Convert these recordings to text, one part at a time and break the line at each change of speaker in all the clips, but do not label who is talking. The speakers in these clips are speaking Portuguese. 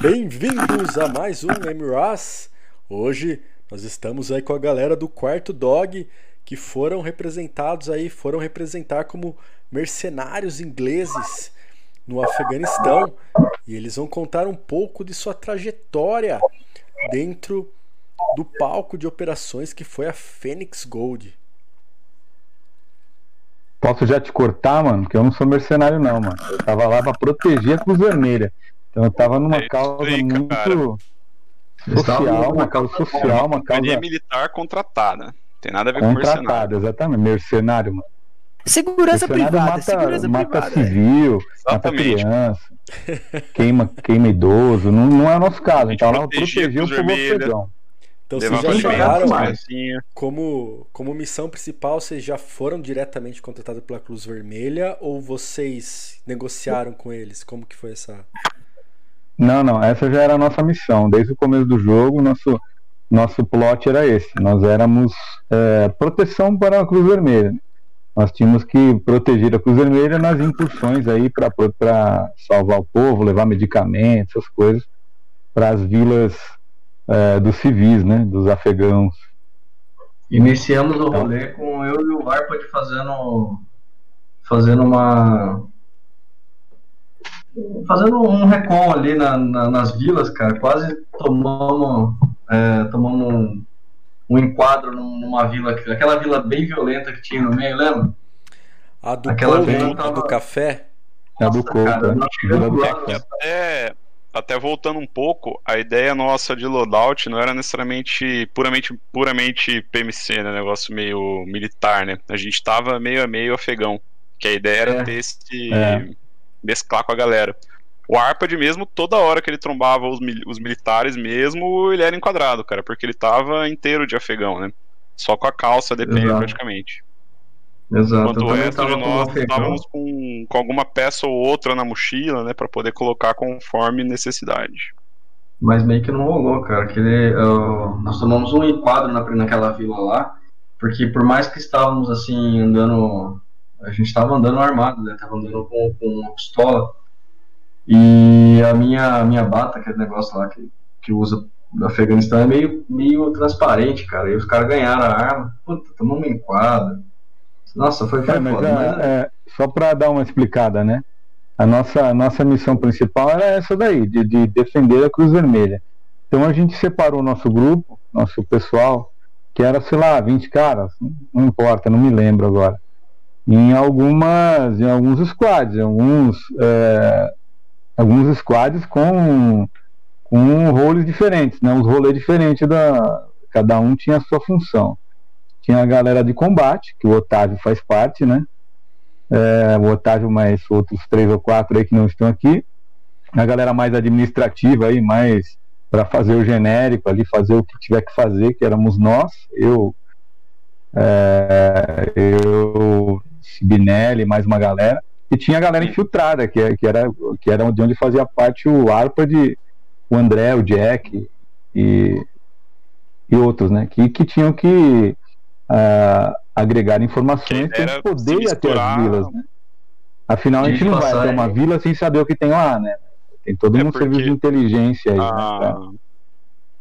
Bem-vindos a mais um MRAS. Hoje nós estamos aí com a galera do quarto dog que foram representados aí, foram representar como mercenários ingleses no Afeganistão e eles vão contar um pouco de sua trajetória dentro do palco de operações que foi a Phoenix Gold.
Posso já te cortar, mano? Porque eu não sou mercenário, não, mano. Eu tava lá pra proteger a Cruz Vermelha. Então eu tava numa é causa aí, muito social, uma causa social, uma causa.
militar contratada. Tem nada a ver com mercenário. Contratada,
exatamente. Mercenário, mano.
Segurança
mercenário
privada.
Mata,
segurança
mata
privada,
civil, mata criança, queima, queima idoso. Não, não é o nosso caso. Então lá proteger o povo afegão.
Então vocês já chegaram como, como missão principal, vocês já foram diretamente contratados pela Cruz Vermelha ou vocês negociaram com eles? Como que foi essa?
Não, não, essa já era a nossa missão. Desde o começo do jogo, nosso, nosso plot era esse. Nós éramos é, proteção para a Cruz Vermelha. Nós tínhamos que proteger a Cruz Vermelha nas incursões aí para salvar o povo, levar medicamentos, essas coisas, para as vilas é, dos civis, né, dos afegãos.
Iniciamos o então, rolê com eu e o Arpad fazendo, fazendo uma. Fazendo um recon ali na, na, nas vilas, cara. Quase tomamos, é, tomamos um, um, enquadro numa vila, aquela vila bem violenta que tinha no meio, lembra?
A do Aquela vila tava... do café?
a do Couto, né?
Até, até voltando um pouco, a ideia nossa de loadout não era necessariamente puramente, puramente PMC, né? Negócio meio militar, né? A gente tava meio a meio afegão. Que a ideia era é. ter esse. É. mesclar com a galera. O Arpad mesmo, toda hora que ele trombava os, os militares mesmo, ele era enquadrado, cara, porque ele tava inteiro de afegão, né? Só com a calça DP praticamente.
Exato.
Enquanto o resto de nós estávamos com, com alguma peça ou outra na mochila, né, para poder colocar conforme necessidade.
Mas meio que não rolou, cara. Que ele, uh, nós tomamos um enquadro na, naquela vila lá, porque por mais que estávamos assim andando, a gente estava andando armado, né? Tava andando com, com uma pistola. E a minha minha bata, aquele negócio lá que, que usa no Afeganistão é meio, meio transparente, cara. E os caras ganharam a arma. Puta, tomamos um enquadro. Nossa, foi, foi é, mas, foda,
é, é, só para dar uma explicada, né? A nossa, a nossa missão principal era essa daí, de, de defender a Cruz Vermelha. Então a gente separou o nosso grupo, nosso pessoal, que era, sei lá, 20 caras, não importa, não me lembro agora. Em algumas, em alguns squads, alguns, é, alguns squads com, com roles diferentes, né? Uns rolês diferentes da. Cada um tinha a sua função. Tinha a galera de combate, que o Otávio faz parte, né? É, o Otávio mais outros três ou quatro aí que não estão aqui. A galera mais administrativa aí, mais para fazer o genérico ali, fazer o que tiver que fazer, que éramos nós, eu, é, eu, Sibinelli, mais uma galera. E tinha a galera infiltrada, que, que, era, que era de onde fazia parte o Arpa de o André, o Jack e, e outros, né? Que, que tinham que uh, agregar informações para poder ir até as vilas, né? Afinal, a gente não vai até uma vila sem saber o que tem lá, né? Tem todo é um serviço de inteligência aí, né, a... né?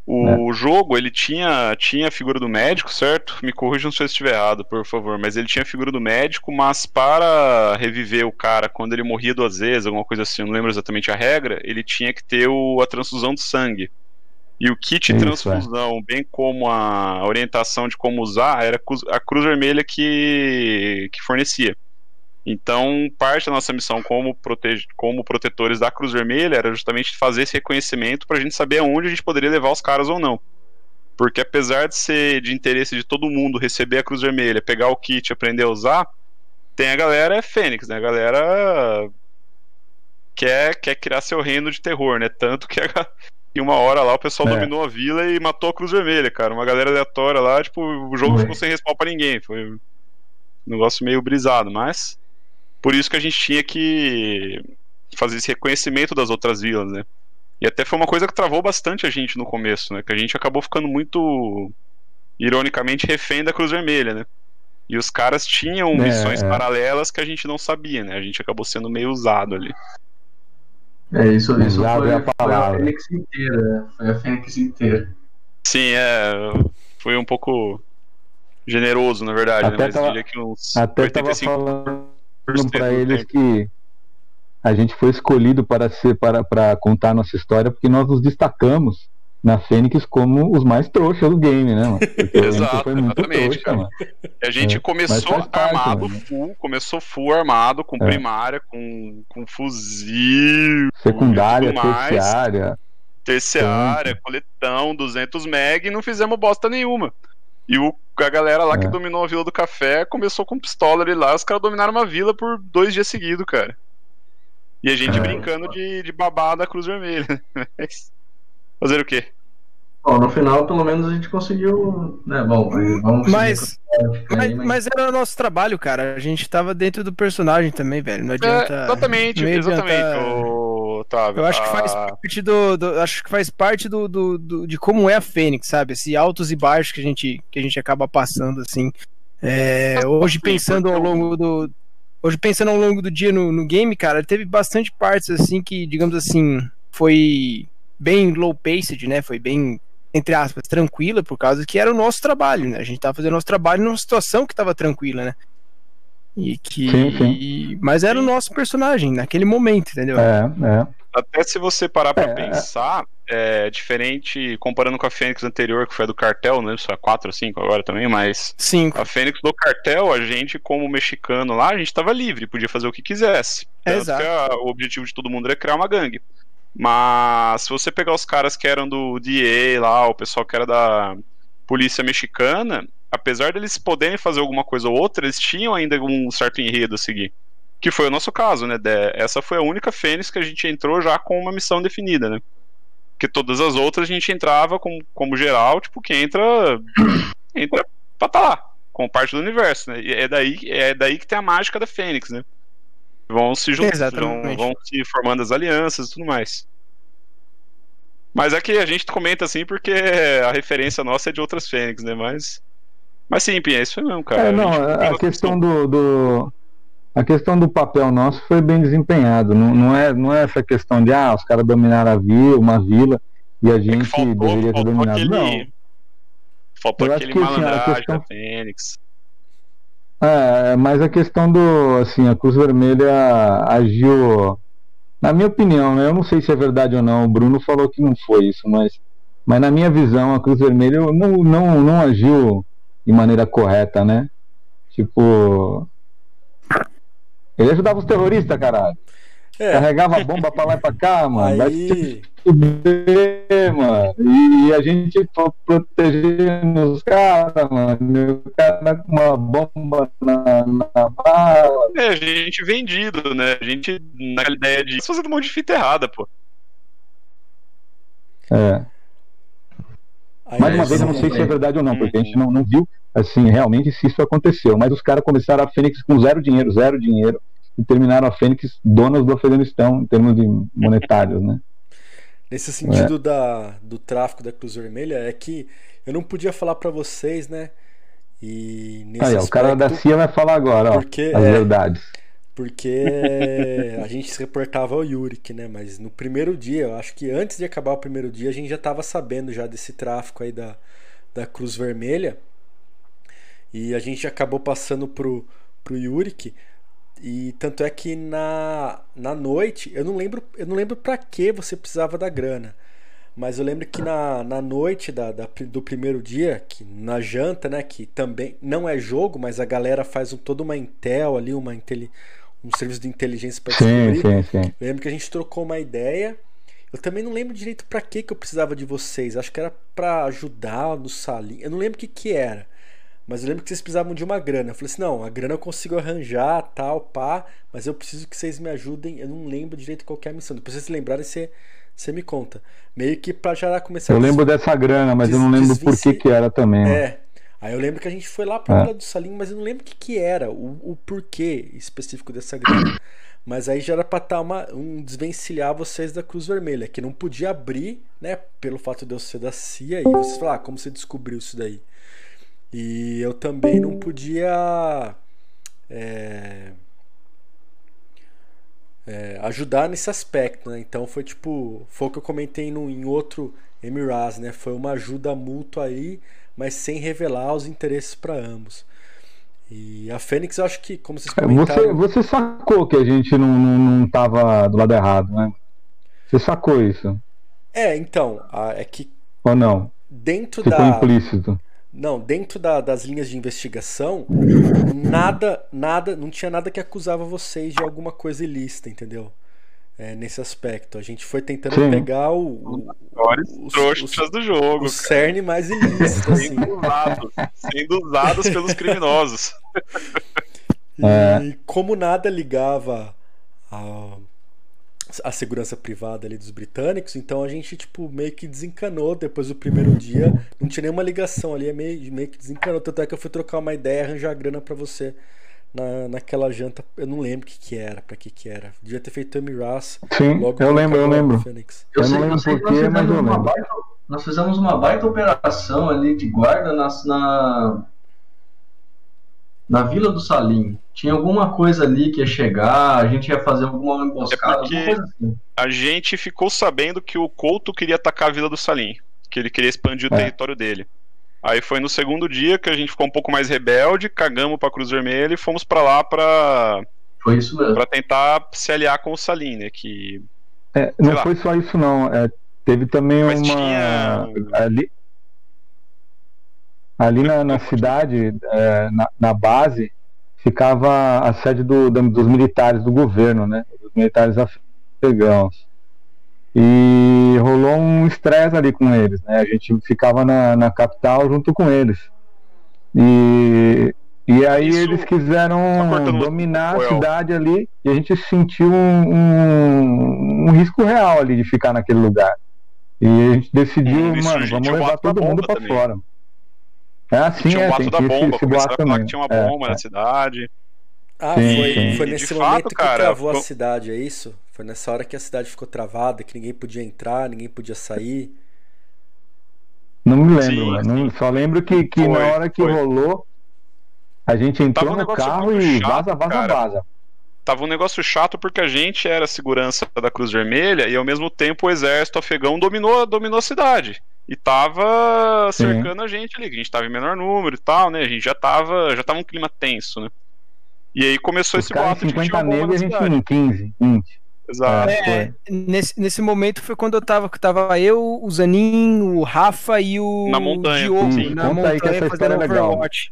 O é. jogo, ele tinha, tinha a figura do médico, certo? Me corrijam se eu estiver errado, por favor. Mas ele tinha a figura do médico, mas para reviver o cara quando ele morria duas vezes, alguma coisa assim, não lembro exatamente a regra, ele tinha que ter o, a transfusão de sangue. E o kit de transfusão, é. bem como a orientação de como usar, era a Cruz Vermelha que, que fornecia. Então, parte da nossa missão como, protege, como protetores da Cruz Vermelha era justamente fazer esse reconhecimento para a gente saber aonde a gente poderia levar os caras ou não. Porque apesar de ser de interesse de todo mundo receber a Cruz Vermelha, pegar o kit e aprender a usar, tem a galera é Fênix, né? A galera quer, quer criar seu reino de terror, né? Tanto que a, e uma hora lá o pessoal é. dominou a vila e matou a Cruz Vermelha, cara. Uma galera aleatória lá, tipo, o jogo ficou sem respawn pra ninguém. Foi um negócio meio brisado, mas. Por isso que a gente tinha que fazer esse reconhecimento das outras vilas, né? E até foi uma coisa que travou bastante a gente no começo, né? Que a gente acabou ficando muito, ironicamente, refém da Cruz Vermelha, né? E os caras tinham é, missões é. paralelas que a gente não sabia, né? A gente acabou sendo meio usado ali.
É, isso, isso
Usado
foi,
é a
foi a
palavra.
Fênix inteira. Foi a Fênix inteira.
Sim, é. Foi um pouco generoso, na verdade,
Até
né? Mas
tava-
diria que uns
Até tava
85%
falando para eles que a gente foi escolhido para ser para, para contar nossa história porque nós nos destacamos na Fênix como os mais trouxas do game, né, mano? Porque
Exato,
foi muito
exatamente,
trouxa.
A gente
É,
começou
parte,
armado
mano.
full, começou full armado, com
É.
primária, com, com fuzil,
Secundária, terciária.
terciária, coletão, 200 meg e não fizemos bosta nenhuma. E o, a galera lá que
É.
dominou a Vila do Café começou com pistola ali lá, os caras dominaram uma vila por dois dias seguidos, cara. E a gente
É.
brincando de, de babá da Cruz Vermelha. Mas Fazer o quê?
Bom, no final, pelo menos, a gente conseguiu. Né, bom, vamos
Mas, mas, mas era o nosso trabalho, cara. A gente tava dentro do personagem também, velho. Não adianta.
É, exatamente,
não ia
exatamente,
adiantar-
ô, Otávio.
Eu acho que faz
Ah,
parte do, do- acho que faz parte do, do- do- de como é a Fênix, sabe? Esse altos e baixos que a gente que a gente acaba passando assim. É, hoje
Sim,
pensando ao longo do hoje pensando ao longo do dia no, no game, cara, teve bastante partes assim que, digamos assim, foi bem low paced, né? Foi bem entre aspas tranquila por causa que era o nosso trabalho, né? A gente tava fazendo nosso trabalho numa situação que tava tranquila, né? E que
Sim, sim.
mas era o nosso personagem naquele momento, entendeu?
É, é.
Até se você parar pra
É,
pensar, é diferente, comparando com a Fênix anterior, que foi a do cartel, né? Só 4 ou 5 agora também, mas
Cinco.
a Fênix do cartel, a gente, como mexicano lá, a gente tava livre, podia fazer o que quisesse. Tanto
Exato.
que a- o objetivo de todo mundo era criar uma gangue. Mas se você pegar os caras que eram do DA lá, o pessoal que era da polícia mexicana, apesar deles poderem fazer alguma coisa ou outra, eles tinham ainda um certo enredo a seguir. Que foi o nosso caso, né? Essa foi a única Fênix que a gente entrou já com uma missão definida, né? Porque todas as outras a gente entrava como, como geral, tipo, que entra. entra pra tá lá, como parte do universo, né? E é daí, é daí que tem a mágica da Fênix, né? Vão se juntando, vão se formando as alianças e tudo mais. Mas é que a gente comenta assim porque a referência nossa é de outras Fênix, né? Mas. Mas sim, Pinha, é isso mesmo, cara.
É, não, a
pega
questão do, do- a questão do papel nosso foi bem desempenhado. Não, não é, não é essa questão de ah, os caras dominaram a vila, uma vila e a
É
gente
faltou,
deveria ter dominado.
aquele.
Não.
Faltou
Eu acho
aquele
que, assim, a
malandragem
questão-
da Fênix.
É, mas a questão do, assim, a Cruz Vermelha agiu, na minha opinião, né? Eu não sei se é verdade ou não. O Bruno falou que não foi isso, mas, mas na minha visão, a Cruz Vermelha não, não, não agiu de maneira correta, né? Tipo, ele ajudava os terroristas, caralho.
É,
Carregava bomba pra lá e pra cá, mano.
Aí.
fuder, mano. E, a gente pro- protegendo os caras, mano. O cara com uma bomba na, na bala.
É, a gente vendido, né? A gente, naquela ideia de fazer um monte de fita errada, pô.
É.
aí
Mais uma
nós-
vez, eu não sei se é verdade ou não, porque a gente não, não viu, assim, realmente se isso aconteceu. Mas os caras começaram a Fênix com zero dinheiro, zero dinheiro. E terminaram a Fênix donas do Afeganistão, em termos de monetários, né?
Nesse sentido da, do tráfico da Cruz Vermelha, é que eu não podia falar pra vocês, né? E nesse
Aí, ó, o cara da
aspecto,
CIA vai falar agora, ó,
Porque,
as
é.
verdades.
porque a gente se reportava ao Yurik, né? Mas no primeiro dia, eu acho que antes de acabar o primeiro dia, a gente já tava sabendo já desse tráfico aí da, da Cruz Vermelha. E a gente acabou passando pro, pro Yurik. E tanto é que na, na noite, eu não lembro, eu não lembro para que você precisava da grana. Mas eu lembro que na, na noite da, da- do primeiro dia, que na janta, né, que também não é jogo, mas a galera faz um, toda uma intel ali, uma inteli, um serviço de inteligência para
Sim,
descobrir.
sim, sim.
Eu lembro que a gente trocou uma ideia. Eu também não lembro direito pra que que eu precisava de vocês. Acho que era pra ajudar no salinho. Eu não lembro o que que era. Mas eu lembro que vocês precisavam de uma grana. Eu falei assim: não, a grana eu consigo arranjar, tal, pá. Mas eu preciso que vocês me ajudem. Eu não lembro direito qual que é a missão. Depois vocês lembrarem, você, você me conta. Meio que pra já começar
Eu
a
lembro dessa grana, mas eu não lembro por que que era também. mano.
é. Aí eu lembro que a gente foi lá pra
É.
Do Salinho, mas eu não lembro o que, que era, o, o porquê específico dessa grana. Mas aí já era pra estar uma, um desvencilhar vocês da Cruz Vermelha, que não podia abrir, né? Pelo fato de eu ser da CIA, e vocês falaram, ah, como você descobriu isso daí? E eu também não podia. é, é, ajudar nesse aspecto, né? Então foi tipo, foi o que eu comentei no, em outro Emiraz, né? Foi uma ajuda mútua aí, mas sem revelar os interesses para ambos. E a Fênix, eu acho que, como vocês comentaram...
Você, você sacou que a gente não, não, não tava do lado errado, né? Você sacou isso?
É, então, é que...
Ou não?
Dentro
Ficou
da...
implícito.
Não, dentro da, das linhas de investigação, nada, nada, não tinha nada que acusava vocês de alguma coisa ilícita, entendeu? É, nesse aspecto. A gente foi tentando Sim. pegar o, o,
os trouxas do jogo. O
cerne mais ilícito. assim.
sendo, usados, sendo usados pelos criminosos.
E é. como nada ligava a, a segurança privada ali dos britânicos, então a gente tipo meio que desencanou depois do primeiro dia, não tinha nenhuma ligação ali, é meio, meio que desencanou, tanto é que eu fui trocar uma ideia, arranjar grana para você na, naquela janta, eu não lembro o que que era, para que que era. Devia ter feito Amy Ross.
Sim, eu lembro, eu lembro. Eu, eu não lembro porquê, mas eu lembro.
Baita, nós fizemos uma baita operação ali de guarda nas, na na Vila do Salim. Tinha alguma coisa ali que ia chegar, a gente ia fazer alguma emboscada, é coisa assim.
A gente ficou sabendo que o Couto queria atacar a Vila do Salim, que ele queria expandir o é. território dele. Aí foi no segundo dia que a gente ficou um pouco mais rebelde, cagamos pra Cruz Vermelha e fomos para lá pra.
Foi isso mesmo.
Pra tentar se aliar com o Salim, né? Que.
É, não lá. foi só isso, não. É, teve também Mas uma. Tinha... Ali, Ali na, na cidade, é, na, na, base, ficava a sede do, dos militares do governo, né? Dos militares afegãos. E rolou um estresse ali com eles, né? A gente ficava na, na capital junto com eles. E, e aí Isso... eles quiseram tá dominar a cidade ali e a gente sentiu um, um, um, risco real ali de ficar naquele lugar. E a gente decidiu, mano, vamos levar todo mundo para fora.
Ah, sim, tinha um é, boato da bomba, esse, começaram a falar que tinha uma é, bomba é, na cidade.
Ah, sim, foi, sim. foi nesse momento fato, que cara, travou a cidade, é isso? Foi nessa hora que a cidade ficou travada, que ninguém podia entrar, ninguém podia sair.
Não me lembro, sim, não, só lembro que, que foi, na hora que foi. rolou, a gente entrou um no carro e chato, vaza, vaza, cara. vaza.
Tava um negócio chato porque a gente era a segurança da Cruz Vermelha e ao mesmo tempo o exército afegão dominou, dominou a cidade e tava cercando Sim. a gente ali, que a gente tava em menor número e tal, né? A gente já tava, já tava um clima tenso, né? E aí começou Os esse
boato de 50 negros a gente em 15, 20.
Exato.
É, nesse, nesse momento foi quando eu tava, tava eu, o Zanin, o Rafa e o
na montanha,
Diogo sim. na Conta montanha fazendo é Overwatch.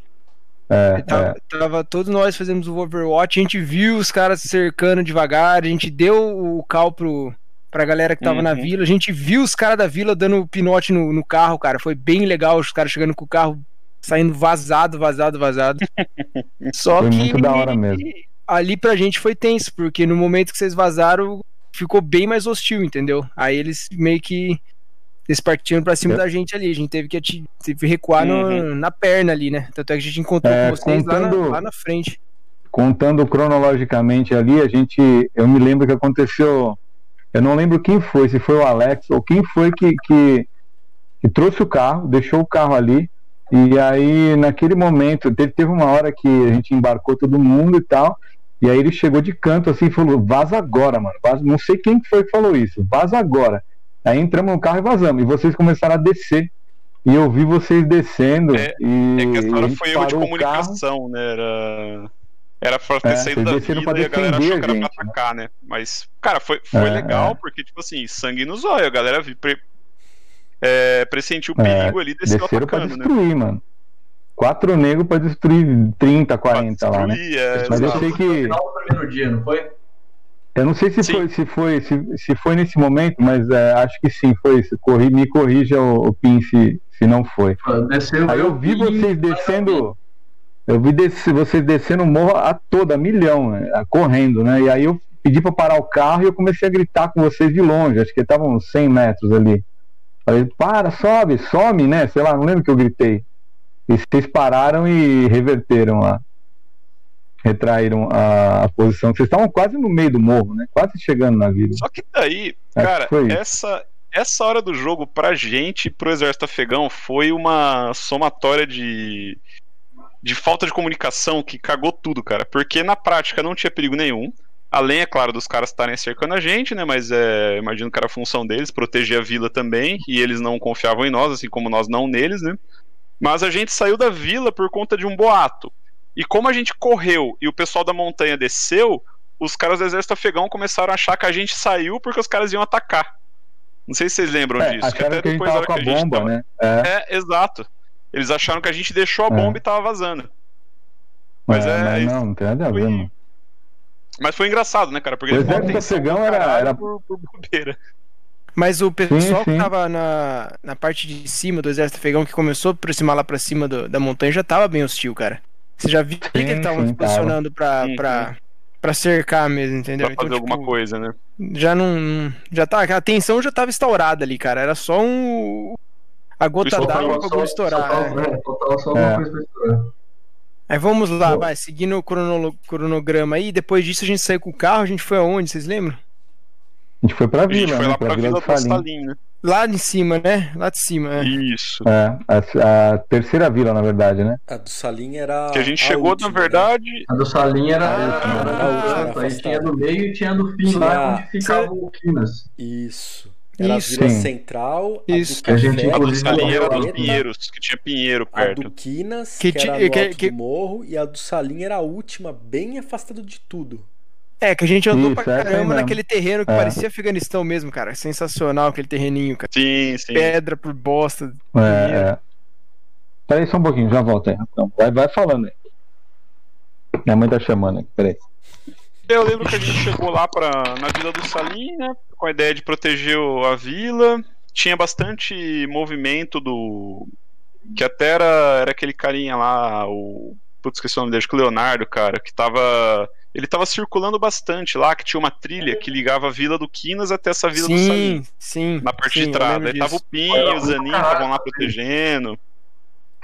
É, tava, é. tava, todos nós fazemos o Overwatch, a gente viu os caras cercando devagar, a gente deu o cal pro, pra galera que tava uhum. na vila. A gente viu os caras da vila dando pinote no, no carro, cara. Foi bem legal os caras chegando com o carro saindo vazado, vazado, vazado. Só
foi
que
muito da hora mesmo.
ali pra gente foi tenso, porque no momento que vocês vazaram, ficou bem mais hostil, entendeu? Aí eles meio que eles partiram pra cima é. da gente ali. A gente teve que, teve que recuar uhum. no, na perna ali, né? Tanto é que a gente encontrou é, com vocês contando, lá, na, lá na frente.
Contando cronologicamente ali, a gente. Eu me lembro que aconteceu eu não lembro quem foi, se foi o Alex ou quem foi que, que, que trouxe o carro, deixou o carro ali. E aí, naquele momento, teve, teve uma hora que a gente embarcou todo mundo e tal. E aí ele chegou de canto assim e falou: vaza agora, mano. Vaza. Não sei quem foi que falou isso, vaza agora. Aí entramos no carro e vazamos. E vocês começaram a descer. E eu vi vocês descendo. É,
e, é que essa hora foi erro de comunicação, né? Era. Era pra ter é, saído da vida e a galera achou que era pra atacar, né? né? Mas, cara, foi, foi é, legal, é. porque, tipo assim, sangue nos olhos, a galera pre, é, pressentiu o é, perigo ali,
desceram atacando, pra né? destruir, né? mano. Quatro negros pra destruir 30, 40 destruir, lá, né?
É, Mas eu sei que. No dia, não foi?
Eu não sei se foi, se foi, se, se foi nesse momento, mas é, acho que sim, foi. Corri, me corrija o, o Pin se, se não foi. Desceu, Aí eu vi vocês descendo eu vi vocês descendo o morro a toda, a milhão, né, correndo, né? E aí eu pedi para parar o carro e eu comecei a gritar com vocês de longe, acho que estavam uns 100 metros ali. Falei, para, sobe, some, né? Sei lá, não lembro que eu gritei. E vocês pararam e reverteram a. Retraíram a, a posição. Vocês estavam quase no meio do morro, né? Quase chegando na vida.
Só que daí, cara, essa, essa hora do jogo pra gente, pro exército afegão, foi uma somatória de de falta de comunicação que cagou tudo, cara. Porque na prática não tinha perigo nenhum. Além, é claro, dos caras estarem cercando a gente, né? Mas é, imagino que era a função deles, proteger a vila também, e eles não confiavam em nós, assim como nós não neles, né? Mas a gente saiu da vila por conta de um boato. E como a gente correu e o pessoal da montanha desceu, os caras do exército afegão começaram a achar que a gente saiu porque os caras iam atacar. Não sei se vocês lembram
É,
disso.
que a gente
depois, a
a
que a gente
bomba,
tava-
né? É,
É, exato. Eles acharam que a gente deixou a
É.
bomba e tava vazando. Mas é-
mas não, não tem nada a ver, mano.
Mas foi engraçado, né, cara? Porque
O exército afegão
pra
era- era-
Por, por bobeira.
Mas o pessoal que
sim.
tava na, na parte de cima do exército afegão, que começou a aproximar lá pra cima do- da montanha, já tava bem hostil, cara. Você já viu que
Sim,
eles estavam
sim,
se posicionando pra,
Uhum.
pra, pra cercar mesmo, entendeu?
Pra fazer alguma coisa, né?
já não. não- Já tá, a tensão já tava instaurada ali, cara. Era só um. A gota
Só
d'água pra bagulho estourar. Né?
é, faltava só alguma
É.
coisa pra estourar.
Aí vamos lá, vai, seguindo o cronolo- cronograma aí. Depois disso a gente saiu com o carro, a gente foi aonde, vocês lembram?
A gente foi pra
A gente
vila,
foi
né?
lá pra Vila
do
do
Salim.
Salim, né?
Lá de cima, né? Lá de cima, é.
Isso.
É, a, a terceira vila, na verdade, né?
A do Salim era.
Que a gente
a
chegou,
última,
na
né?
verdade.
A do Salim era,
Ah,
era,
era a última, era
canto, aí tinha do meio e tinha do fim
Tinha-
lá onde ficava o Quinas.
Isso. Era
Isso.
a Vila. Central,
Isso.
a
Que a
do
gente,
A do
inclusive,
que era
Salim era
a
dos Pinheiros, que tinha Pinheiro
A do
perto.
Quinas,
Que
que,
ti-
era no
que-
alto
que-
do morro, e a do Salim era a última, bem afastada de tudo.
É, que a gente andou
Isso,
pra
aí
caramba
mesmo.
naquele terreno que
É.
parecia Afeganistão mesmo, cara. Sensacional aquele terreninho, cara.
Sim, sim.
Pedra por bosta.
É, é. Peraí só um pouquinho, já volta aí. Então, vai, vai falando aí. Minha mãe tá chamando aqui, peraí.
Eu lembro que a gente chegou lá pra, na Vila do Salim, né? Com a ideia de proteger o- a vila. Tinha bastante movimento do. Que até era, era aquele carinha lá, o. Putz, esqueci o nome dele, acho que o Leonardo, cara, que tava. Ele tava circulando bastante lá, que tinha uma trilha que ligava a Vila do Quinas até essa Vila do Salim.
Sim, sim.
Na parte
sim,
de trás. Aí tava o. Pinho e o Zanin estavam lá
sim.
protegendo.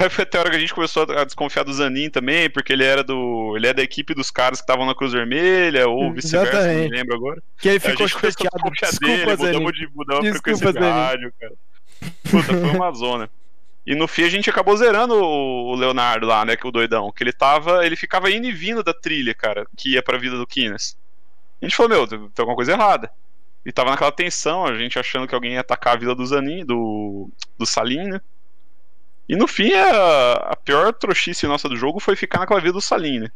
Aí foi até a hora que a gente começou a desconfiar do Zanin também, porque ele era do. ele é da equipe dos caras que estavam na Cruz Vermelha, ou vice-versa, não me lembro agora.
Que
Aí
ficou chateado.
desconfiar
Desculpa,
dele, mudamos, de, mudamos a frequência de rádio, cara. Puta, foi uma zona. E no fim a gente acabou zerando o Leonardo lá, né, que é o doidão, que ele tava, ele ficava indo e vindo da trilha, cara, que ia pra vida do Quinas. A gente falou, meu, tem tem alguma coisa errada. E tava naquela tensão, a gente achando que alguém ia atacar a vila do Zanin, do, do Salim, né? E no fim, a, a pior trouxice nossa do jogo foi ficar naquela vila do Salim, né?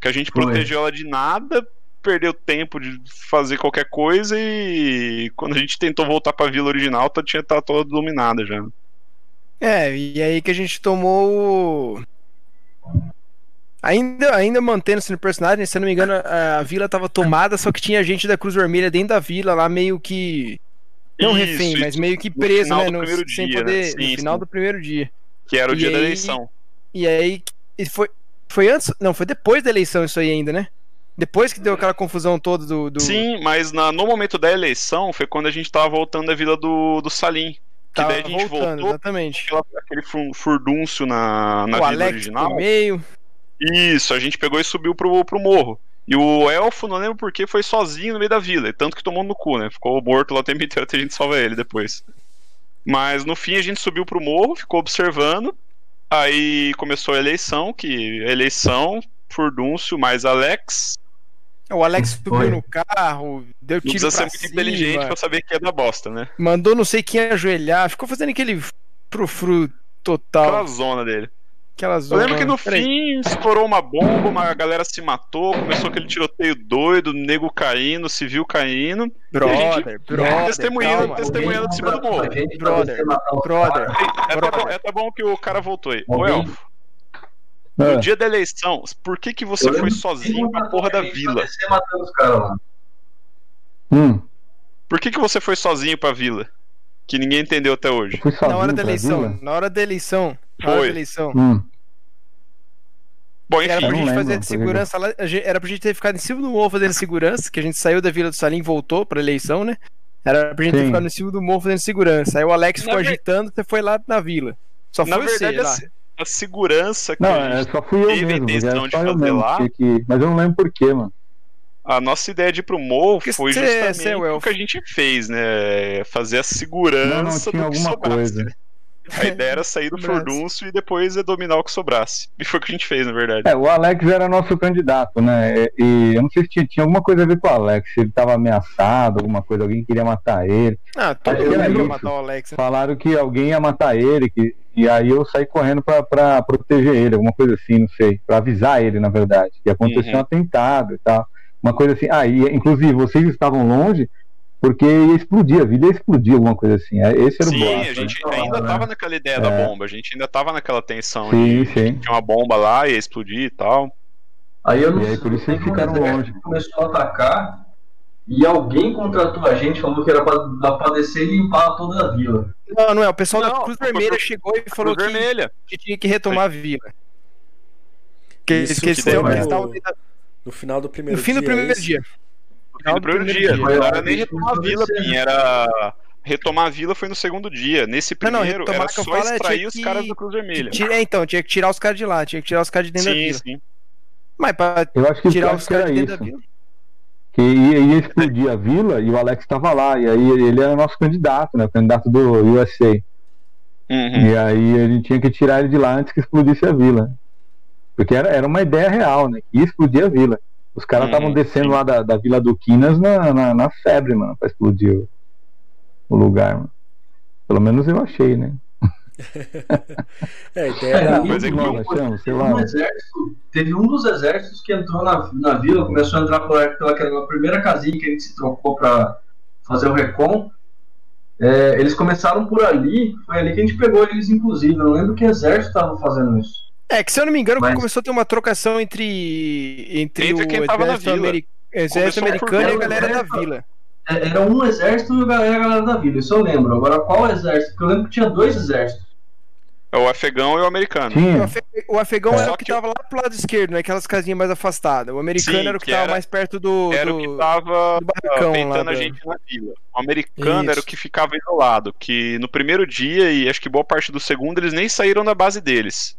Que a gente
Foi.
protegeu ela de nada, perdeu tempo de fazer qualquer coisa e quando a gente tentou voltar pra vila original, tá, tinha, tá toda dominada já.
É, e aí que a gente tomou o. Ainda, ainda mantendo-se no personagem, se eu não me engano, a, a vila tava tomada, só que tinha gente da Cruz Vermelha dentro da vila lá, meio que. Não
Isso,
refém,
isso.
mas meio que
No
preso,
final
né?
do
no-
primeiro
sem
dia, né?
poder.
Sim,
no final
sim.
do primeiro dia.
Que era o
E
dia da
aí-
eleição.
E aí. E foi, foi antes. Não, foi depois da eleição isso aí ainda, né? Depois que deu aquela confusão toda do. do
Sim, mas na- no momento da eleição foi quando a gente tava voltando da vila do, do Salim. Que
tava
daí a gente
voltando,
voltou
exatamente.
aquela- aquele fur- furdúncio na, na
o
vila
Alex
original.
no meio.
Isso, a gente pegou e subiu pro, pro morro. E o elfo, não lembro porquê, foi sozinho no meio da vila. e Tanto que tomou no cu, né? Ficou morto lá o tempo inteiro até a gente salvar ele depois. Mas no fim a gente subiu pro morro, ficou observando. Aí começou a eleição, que a eleição, Furdúncio mais Alex.
O Alex subiu
Foi.
no carro, deu
Não
tiro
precisa ser
pra
muito
cima,
inteligente pra saber que é da bosta, né?
mandou não sei quem ajoelhar, ficou fazendo aquele frufru total.
Aquela zona dele.
Aquela
Eu lembro que no
Peraí.
fim estourou uma bomba, uma galera se matou, começou aquele tiroteio doido, nego caindo, civil caindo.
Brother, brother,
testemunhando,
calma.
testemunhando de cima do morro.
Gente
Brother, brother.
É
Brother.
bom, é até bom que o cara voltou aí. Ô, Elfo, no
Ah,
dia da eleição, por que, que você
Eu
foi sozinho pra porra da vila?
hum,
Por que, que você foi sozinho pra vila? Que ninguém entendeu até hoje.
Na hora da eleição, na hora da eleição.
Foi.
eleição.
Hum,
Bom,
Era
enfim,
pra
não
gente
lembro,
fazer segurança lá. a gente- Era pra gente ter ficado em cima do morro fazendo segurança, que a gente saiu da Vila do Salim e voltou pra eleição, né? Era pra gente ter
Sim.
ficado em cima do morro fazendo segurança. Aí o Alex ficou
Na ver-
agitando, você foi lá na vila. Só
na
foi
verdade,
você
a,
lá.
se- a segurança que
não,
a,
é,
gente-
só fui eu
teve a
mesmo,
intenção
era
de fazer
mesmo.
lá.
que- mas eu não lembro porquê, mano.
a nossa ideia de ir pro morro
Porque
foi
cê-
justamente
cê é o
que a gente fez, né? Fazer a segurança
Não, não, tinha
do que
alguma
sobrasse.
coisa.
A ideia era sair do furdunço e depois dominar o que sobrasse. E foi o que a gente fez, na verdade.
É, o Alex era nosso candidato, né? E eu não sei se tinha, tinha alguma coisa a ver com o Alex, se ele estava ameaçado, alguma coisa, alguém queria matar ele.
Ah, todo mundo queria matar o Alex. Né?
Falaram que alguém ia matar ele, que, e aí eu saí correndo pra, pra proteger ele, alguma coisa assim, não sei, pra avisar ele, na verdade, que aconteceu uhum. um atentado e tal. Uma coisa assim, ah, e, inclusive vocês estavam longe, porque ia explodir, a vida ia explodir, alguma coisa assim. É, esse era
sim,
o boato.
a gente né? ainda tava né? naquela ideia é. da bomba, a gente ainda tava naquela tensão
sim, de sim.
tinha uma bomba lá, ia explodir e tal.
Aí eu não e aí, por isso eles ficaram longe. Começou a atacar e alguém contratou a gente, falou que era pra, pra descer e limpar toda a vila.
Não, não é. O pessoal não, da Cruz Vermelha chegou e falou que, Vermelha. que tinha que retomar a vila.
Que, Isso que, que no, no final do primeiro
dia. No fim do primeiro
é
dia
no primeiro, dia. dia. Não era nem retomar a vila, Pim, era. Retomar a vila foi no segundo dia. Nesse primeiro, não, não, era só é, extrair os que... caras da Cruz Vermelha.
É, então, tinha que tirar os caras de lá, tinha que tirar os caras de dentro sim, da vila. Sim. Mas pra
eu acho que tirar os caras de dentro isso. da vila. Que ia, ia, explodir a vila e o Alex estava lá. E aí ele era nosso candidato, né? O candidato do USA. Uhum. E aí a gente tinha que tirar ele de lá antes que explodisse a vila. Porque era, era uma ideia real, né? Que ia explodir a vila. Os caras estavam uhum, descendo sim. lá da, da Vila do Quinas na, na, na, febre, mano, pra explodir o, o lugar, mano. Pelo menos eu achei, né?
é, ideia é, mas é que achamos, sei lá. Um exército, teve um dos exércitos que entrou na, na vila, começou a entrar pela, pela, primeira casinha que a gente se trocou para fazer o recon. É, eles começaram por ali, foi ali que a gente pegou eles, inclusive. Eu não lembro que exército estava fazendo isso.
É, que se eu não me engano, Mas... começou a ter uma trocação entre, entre, entre o exército, ameri... exército americano e a galera da vila.
É, era um exército e a galera da vila, isso eu lembro. Agora, qual exército? Porque eu lembro que tinha dois exércitos.
É o afegão e o americano.
O, afe... o afegão é. era o que, que tava lá pro lado esquerdo, né? Aquelas casinhas mais afastadas. O americano Sim, era o que, que tava era... mais perto do.
Era do... o que tava tentando a gente na vila. O americano Isso. era o que ficava isolado. Que no primeiro dia, e acho que boa parte do segundo, eles nem saíram da base deles.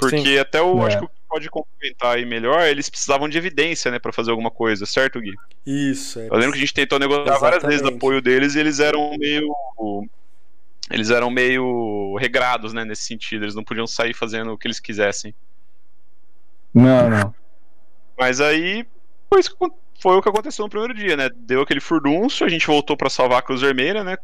Porque Sim. até o. É. Acho que o que pode complementar aí melhor, eles precisavam de evidência, né, pra fazer alguma coisa, certo, Gui?
Isso. É.
Eu lembro que a gente tentou negociar Exatamente. várias vezes o apoio deles e eles eram meio. Eles eram meio regrados, né, nesse sentido. Eles não podiam sair fazendo o que eles quisessem.
Não, não.
Mas aí. Foi, foi o que aconteceu no primeiro dia, né? Deu aquele furdunço, a gente voltou para salvar a Cruz Vermelha, né?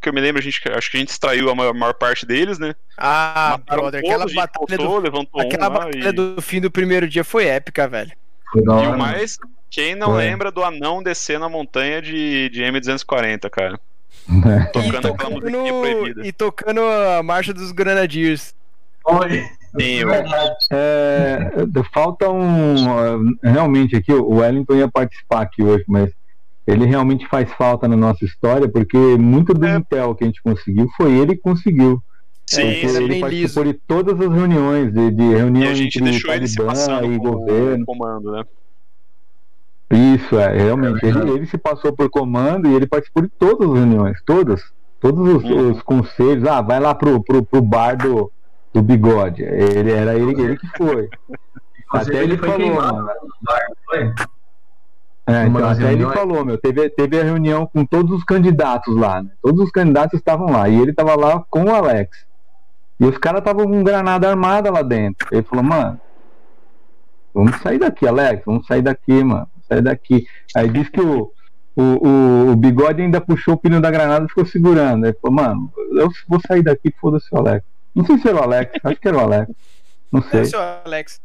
Que eu me lembro, a gente, acho que a gente extraiu a maior, a maior parte deles, né?
Ah, Mataram brother, aquela batalha, voltou, do, aquela batalha e... do fim do primeiro dia foi épica, velho.
Foi e o mais, quem não foi. lembra do anão descendo a montanha de, de M240, cara?
tocando, e tocando aquela musiquinha proibida. E tocando a marcha dos Grenadiers.
Oi.
Sim, é, falta um. Realmente aqui, o Wellington ia participar aqui hoje, mas ele realmente faz falta na nossa história, porque muito do é. Intel que a gente conseguiu foi ele que conseguiu.
Sim, é,
ele participou liso. de todas as reuniões, de, de reuniões
e a gente
entre
deixou ele se passando e governo. comando, né?
Isso, é, realmente. Ele, ele, se passou por comando e ele participou de todas as reuniões, todas. Todos os, hum. os conselhos. Ah, vai lá pro, pro, pro bar do, do bigode. Ele, era ele, ele que foi. Até ele, ele falou, mano. Bar, foi? É, então, até ele falou, meu, teve, teve a reunião com todos os candidatos lá, né? Todos os candidatos estavam lá. E ele tava lá com o Alex. E os caras estavam com granada armada lá dentro. Ele falou, mano, vamos sair daqui, Alex, vamos sair daqui, mano. Vamos sair daqui. Aí disse que o, o, o, o, bigode ainda puxou o pino da granada e ficou segurando. Ele falou, mano, eu vou sair daqui, foda-se o Alex. Não sei se era o Alex, acho que era o Alex. Não sei.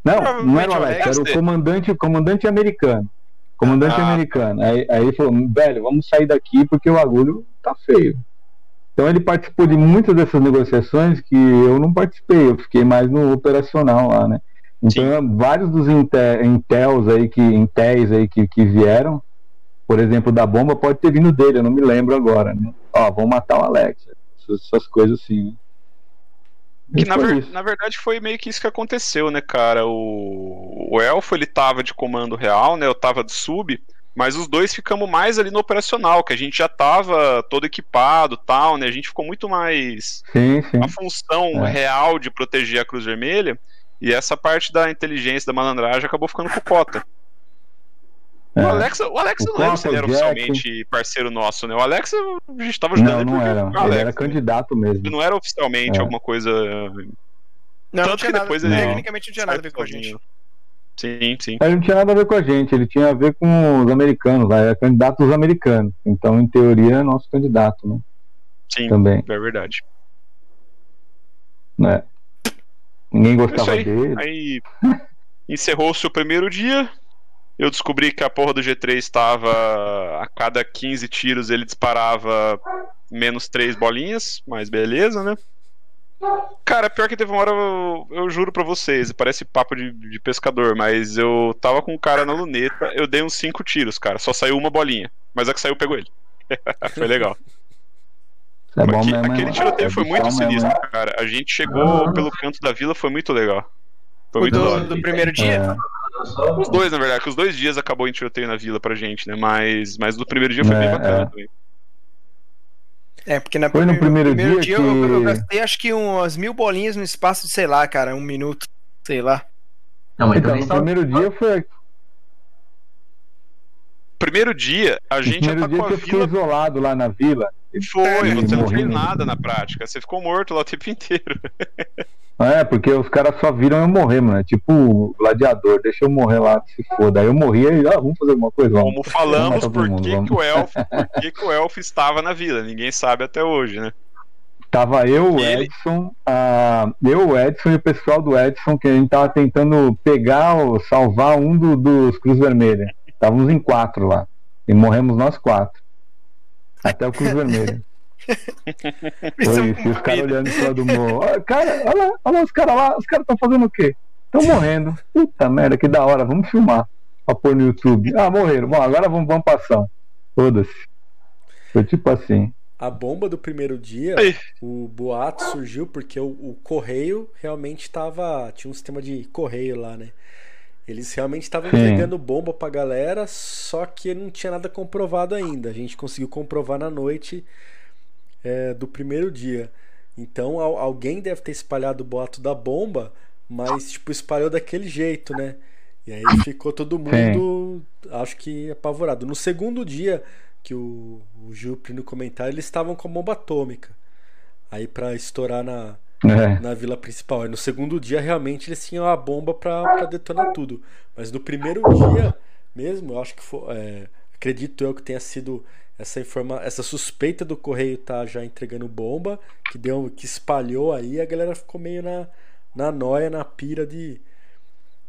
Não, não era o Alex, era o comandante, o comandante americano. Comandante ah. americano. Aí, aí ele falou, velho, vamos sair daqui porque o agulho tá feio. Então ele participou de muitas dessas negociações que eu não participei, eu fiquei mais no operacional lá, né? Então Sim. vários dos intel, intels aí que intéis aí que, que vieram, por exemplo, da bomba pode ter vindo dele, eu não me lembro agora, né? Ó, vão matar o Alex, essas coisas assim. Né?
Que na, ver, na, verdade foi meio que isso que aconteceu, né, cara? O, o Elfo ele tava de comando real, né? Eu tava de sub, mas os dois ficamos mais ali no operacional, que a gente já tava todo equipado tal, né? A gente ficou muito mais
sim, sim.
a função é. real de proteger a Cruz Vermelha, e essa parte da inteligência da malandragem acabou ficando com cota. O Alex, o Alex
O
não lembro se ele era
Copper Jack.
oficialmente parceiro nosso, né? O Alex, a gente tava ajudando
Não,
ele
não
porque
era.
o
Ele
Alex,
era candidato mesmo.
Ele não era oficialmente
É.
alguma coisa.
Não,
Tanto
não tinha
que
nada,
depois
ele-
tecnicamente não tinha nada a ver com a gente.
Sim, sim.
Ele não tinha nada a ver com a gente, ele tinha a ver com os americanos, lá, era candidato dos americanos. Então, em teoria, é nosso candidato, né?
Sim,
Também.
é verdade.
Né? Ninguém
Isso
gostava
aí.
dele.
Aí encerrou-se o primeiro dia. Eu descobri que a porra do G3 estava a cada 15 tiros ele disparava menos 3 bolinhas, mas beleza, né? Cara, pior que teve uma hora, eu, eu juro pra vocês, parece papo de, de pescador, mas eu tava com um cara na luneta, eu dei uns 5 tiros, cara, só saiu uma bolinha, mas a que saiu pegou ele. foi legal.
É bom
Aque-
mesmo,
aquele tiroteio
É
foi muito
mesmo,
sinistro,
hein?
cara. A gente chegou pelo canto da vila, foi muito legal. Foi
O
muito
do, do primeiro dia?
É.
Só-
Os dois, na verdade, que os dois dias acabou em tiroteio na vila pra gente, né? Mas, mas do primeiro dia foi bem
É,
bacana
é.
também.
É, porque na
Foi no primeiro dia
eu, eu
que-
gastei acho que umas mil bolinhas no espaço de, sei lá, cara, um minuto, sei lá.
Não, mas
Então, no
só-
primeiro dia foi.
Primeiro dia, a gente já
primeiro
tá
dia
com
que eu fiquei
vila.
isolado lá na vila.
Foi,
Ele
você não fez nada na prática. Você ficou morto lá o tempo inteiro.
É, porque os caras só viram eu morrer, mano. É tipo gladiador, deixa eu morrer lá, se foda. Aí eu morri e, ah, vamos fazer alguma coisa, vamos.
Como falamos, por
mundo,
que,
vamos.
que o elfo, por que, que o elfo estava na vila? Ninguém sabe até hoje, né?
Tava eu, o Edson, a... eu, o Edson e o pessoal do Edson, que a gente tava tentando pegar ou salvar um do- dos Cruz Vermelha. Estávamos em quatro lá. E morremos nós quatro. Até o Cruz Vermelha. Foi isso. E os caras olhando em cima do morro. Cara, olha lá, olha lá os caras lá. Os caras estão fazendo o quê? Estão morrendo. Puta merda, que da hora. Vamos filmar. Pra pôr no YouTube. Ah, morreram. Bom, agora vamos, vamos ação. Foda-se. Foi tipo assim.
A bomba do primeiro dia,
Aí.
o boato surgiu porque o, o correio realmente tava. Tinha um sistema de correio lá, né? Eles realmente estavam entregando bomba pra galera, só que não tinha nada comprovado ainda. A gente conseguiu comprovar na noite é, do primeiro dia. Então al- alguém deve ter espalhado o boato da bomba, mas tipo, espalhou daquele jeito, né? E aí ficou todo mundo, acho que apavorado. No segundo dia, que o, o Jupri no comentário, eles estavam com a bomba atômica. Aí pra estourar na,
É.
na vila principal. Aí no segundo dia, realmente, eles tinham a bomba pra, pra detonar tudo. Mas no primeiro dia mesmo, eu acho que foi. é, acredito eu que tenha sido essa informa essa suspeita do correio tá já entregando bomba, que deu que espalhou aí, a galera ficou meio na, na noia, na pira de,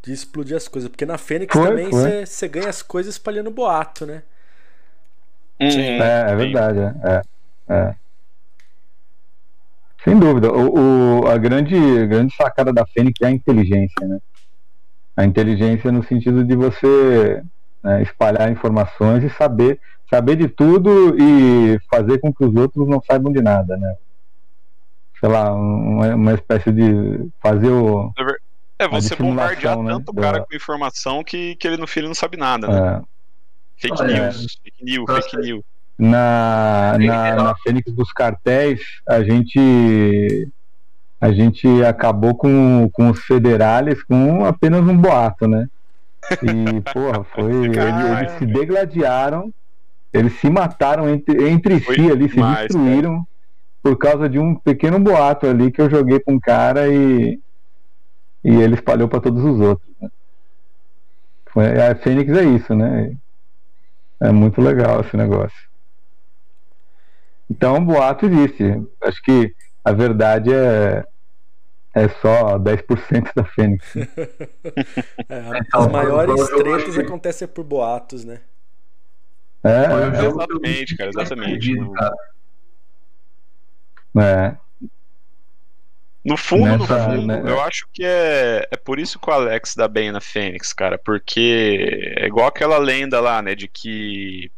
de explodir as coisas. Porque na Fênix
Foi,
também você ganha as coisas espalhando boato, né?
Sim.
É, é verdade, é. é, é. Sem dúvida. O, o- a grande, grande sacada da Fênix é a inteligência, né? A inteligência no sentido de você né, espalhar informações e saber, saber de tudo e fazer com que os outros não saibam de nada, né? Sei lá, um- uma, uma espécie de fazer o.
É você
dissimulação,
bombardear
né,
tanto o cara
da-
com informação que, que ele no fim ele não sabe nada, né?
é,
Fake
Olha,
news, fake news, fake news.
Na, na, na Fênix dos Cartéis, a gente a gente acabou com, com os federales com apenas um boato, né? E, porra, foi. Eles, eles se degladiaram, eles se mataram entre, entre
Foi
si ali, se
demais,
destruíram por causa de um pequeno boato ali que eu joguei pra um cara e, e ele espalhou pra todos os outros. Né? Foi, a Fênix é isso, né? É muito legal esse negócio. Então, boato existe. Acho que a verdade é, é só 10% da Fênix.
É,
Então,
as maiores tretas
que-
acontecem por boatos, né?
É,
É, exatamente, cara, exatamente.
cara.
é.
No fundo, no
Nessa-
fundo,
né-
eu acho que é, é por isso que o Alex dá bem na Fênix, cara, porque é igual aquela lenda lá, né, de que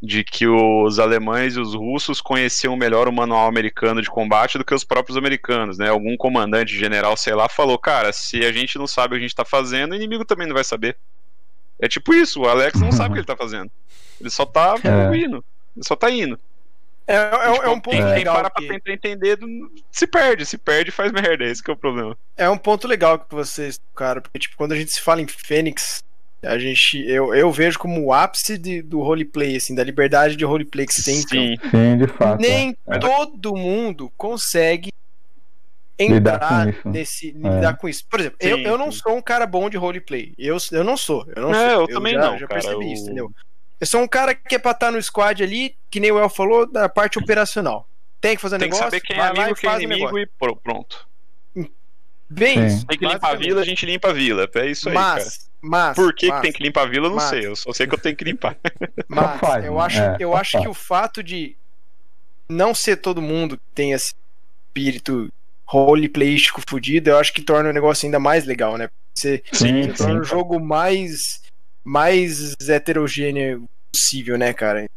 de que os alemães e os russos conheciam melhor o manual americano de combate do que os próprios americanos, né? Algum comandante general, sei lá, falou, cara, se a gente não sabe o que a gente tá fazendo, o inimigo também não vai saber. É tipo isso, o Alex não sabe o que ele tá fazendo. Ele só tá
É.
indo. Ele só tá indo.
É, é,
Tipo,
é um ponto
quem, quem
legal.
para
que-
pra tentar entender se perde, se perde faz merda, esse que é o problema.
É um ponto legal que vocês tocaram, porque tipo, quando a gente se fala em Fênix, A gente, eu, eu vejo como o ápice de, do roleplay, assim, da liberdade de roleplay que você tem.
Sim, Sim de fato.
Nem é. todo mundo consegue entrar lidar nesse é. lidar com isso. Por exemplo, sim, eu, eu não sou um cara bom de roleplay. Eu, eu não sou. Eu não é,
sou.
Eu,
eu também já, não.
Já
cara,
percebi eu... isso, entendeu? Eu sou um cara que é pra estar no squad ali, que nem o El falou, da parte operacional. Tem que fazer um
Tem
negócio.
Tem que saber quem é amigo, quem é inimigo e pronto.
Bem isso.
Tem que limpar a vila, a gente limpa a vila. É isso aí,
mas,
cara.
Mas,
Por que,
mas,
que tem que limpar a vila, eu não mas, sei. Eu só sei que eu tenho que limpar.
Mas faz, eu acho, é, eu acho que o fato de não ser todo mundo que tem esse espírito roleplayístico fudido, eu acho que torna o negócio ainda mais legal, né? Você,
sim,
você torna o jogo mais, mais heterogêneo possível, né, cara?